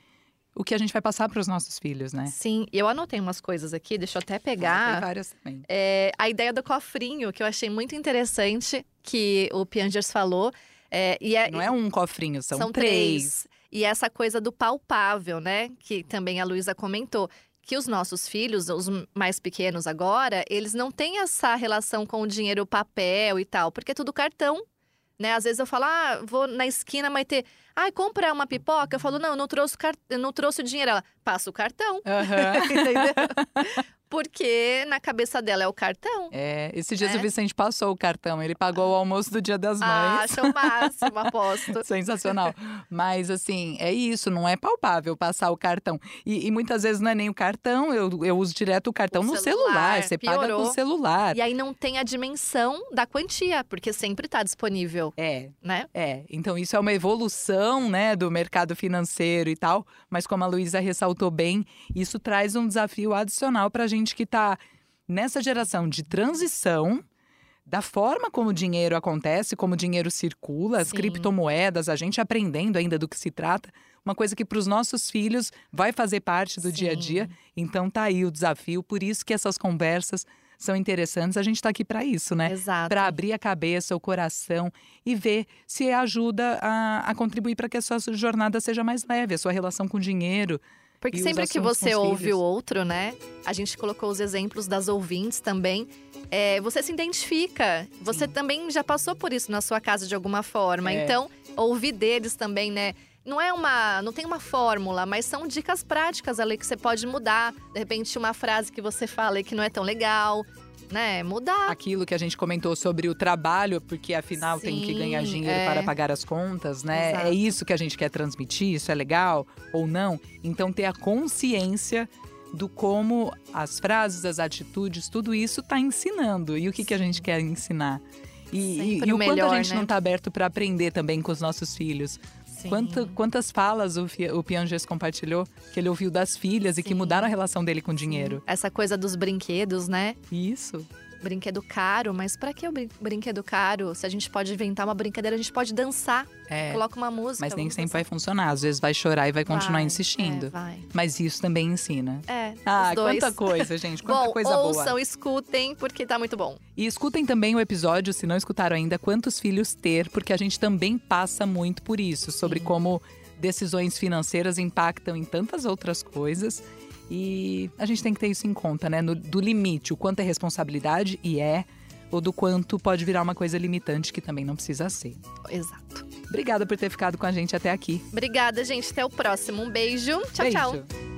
o que a gente vai passar para os nossos filhos, né? Sim, eu anotei umas coisas aqui, deixa eu até pegar. Tem várias também. É, a ideia do cofrinho, que eu achei muito interessante, que o Piangers falou. É, e é, Não é um cofrinho, são, são três. três. E essa coisa do palpável, né? Que também a Luísa comentou. Que os nossos filhos, os mais pequenos agora, eles não têm essa relação com o dinheiro papel e tal, porque é tudo cartão. Né? Às vezes eu falo, ah, vou na esquina, mas ter. Ai, comprar uma pipoca? Eu falo, não, eu não trouxe, car... não trouxe o dinheiro. Ela, passa o cartão. Uhum. Porque na cabeça dela é o cartão. É, esses dias é. o Vicente passou o cartão, ele pagou o almoço do Dia das ah, Mães. Ah, o máximo, aposto. Sensacional. Mas assim, é isso, não é palpável passar o cartão. E, e, muitas vezes não é nem o cartão, eu, eu uso direto o cartão o no celular, celular. Você piorou. paga com o celular. E aí não tem a dimensão da quantia, porque sempre está disponível. É. Né? É. Então isso é uma evolução, né, do mercado financeiro e tal. Mas como a Luísa ressaltou bem, isso traz um desafio adicional para a gente gente que está nessa geração de transição da forma como o dinheiro acontece, como o dinheiro circula, as Sim. criptomoedas, a gente aprendendo ainda do que se trata, uma coisa que para os nossos filhos vai fazer parte do Sim. dia a dia. Então tá aí o desafio, por isso que essas conversas são interessantes. A gente está aqui para isso, né? Exato. Para abrir a cabeça, o coração e ver se ajuda a, a contribuir para que a sua jornada seja mais leve, a sua relação com o dinheiro porque sempre que você ouve o outro, né? A gente colocou os exemplos das ouvintes também. É, você se identifica. Você Sim. também já passou por isso na sua casa de alguma forma. É. Então, ouvir deles também, né? não é uma, não tem uma fórmula, mas são dicas práticas ali que você pode mudar. De repente, uma frase que você fala e que não é tão legal, né? Mudar. Aquilo que a gente comentou sobre o trabalho, porque afinal tem que ganhar Sim, dinheiro é. para pagar as contas, né? Exato. É isso que a gente quer transmitir, isso é legal ou não? Então ter a consciência do como as frases, as atitudes, tudo isso está ensinando. E o que, que a gente quer ensinar? E, e- e o o quanto melhor, a gente né? não está aberto para aprender também com os nossos filhos. Sim. Quanta- quantas falas o, o Pianges compartilhou que ele ouviu das filhas e que Sim. mudaram a relação dele com o dinheiro. Essa coisa dos brinquedos, né? Isso. Brinquedo caro, mas pra que o brin- brinquedo caro? Se a gente pode inventar uma brincadeira, a gente pode dançar. É. Coloca uma música. Mas nem sempre vai dançar. funcionar. Às vezes vai chorar e vai continuar Vai, insistindo. é, vai. Mas isso também ensina. É, Ah, quanta coisa, gente. Quanta Bom, coisa ouçam, boa. escutem, porque tá muito bom. E escutem também o episódio, se não escutaram ainda, Quantos Filhos Ter, porque a gente também passa muito por isso, sobre Sim. como decisões financeiras impactam em tantas outras coisas. E a gente tem que ter isso em conta, né? No- do limite, o quanto é responsabilidade, e é, ou do quanto pode virar uma coisa limitante que também não precisa ser. Exato. Obrigada por ter ficado com a gente até aqui. Obrigada, gente. Até o próximo. Um beijo. Tchau, tchau. Beijo.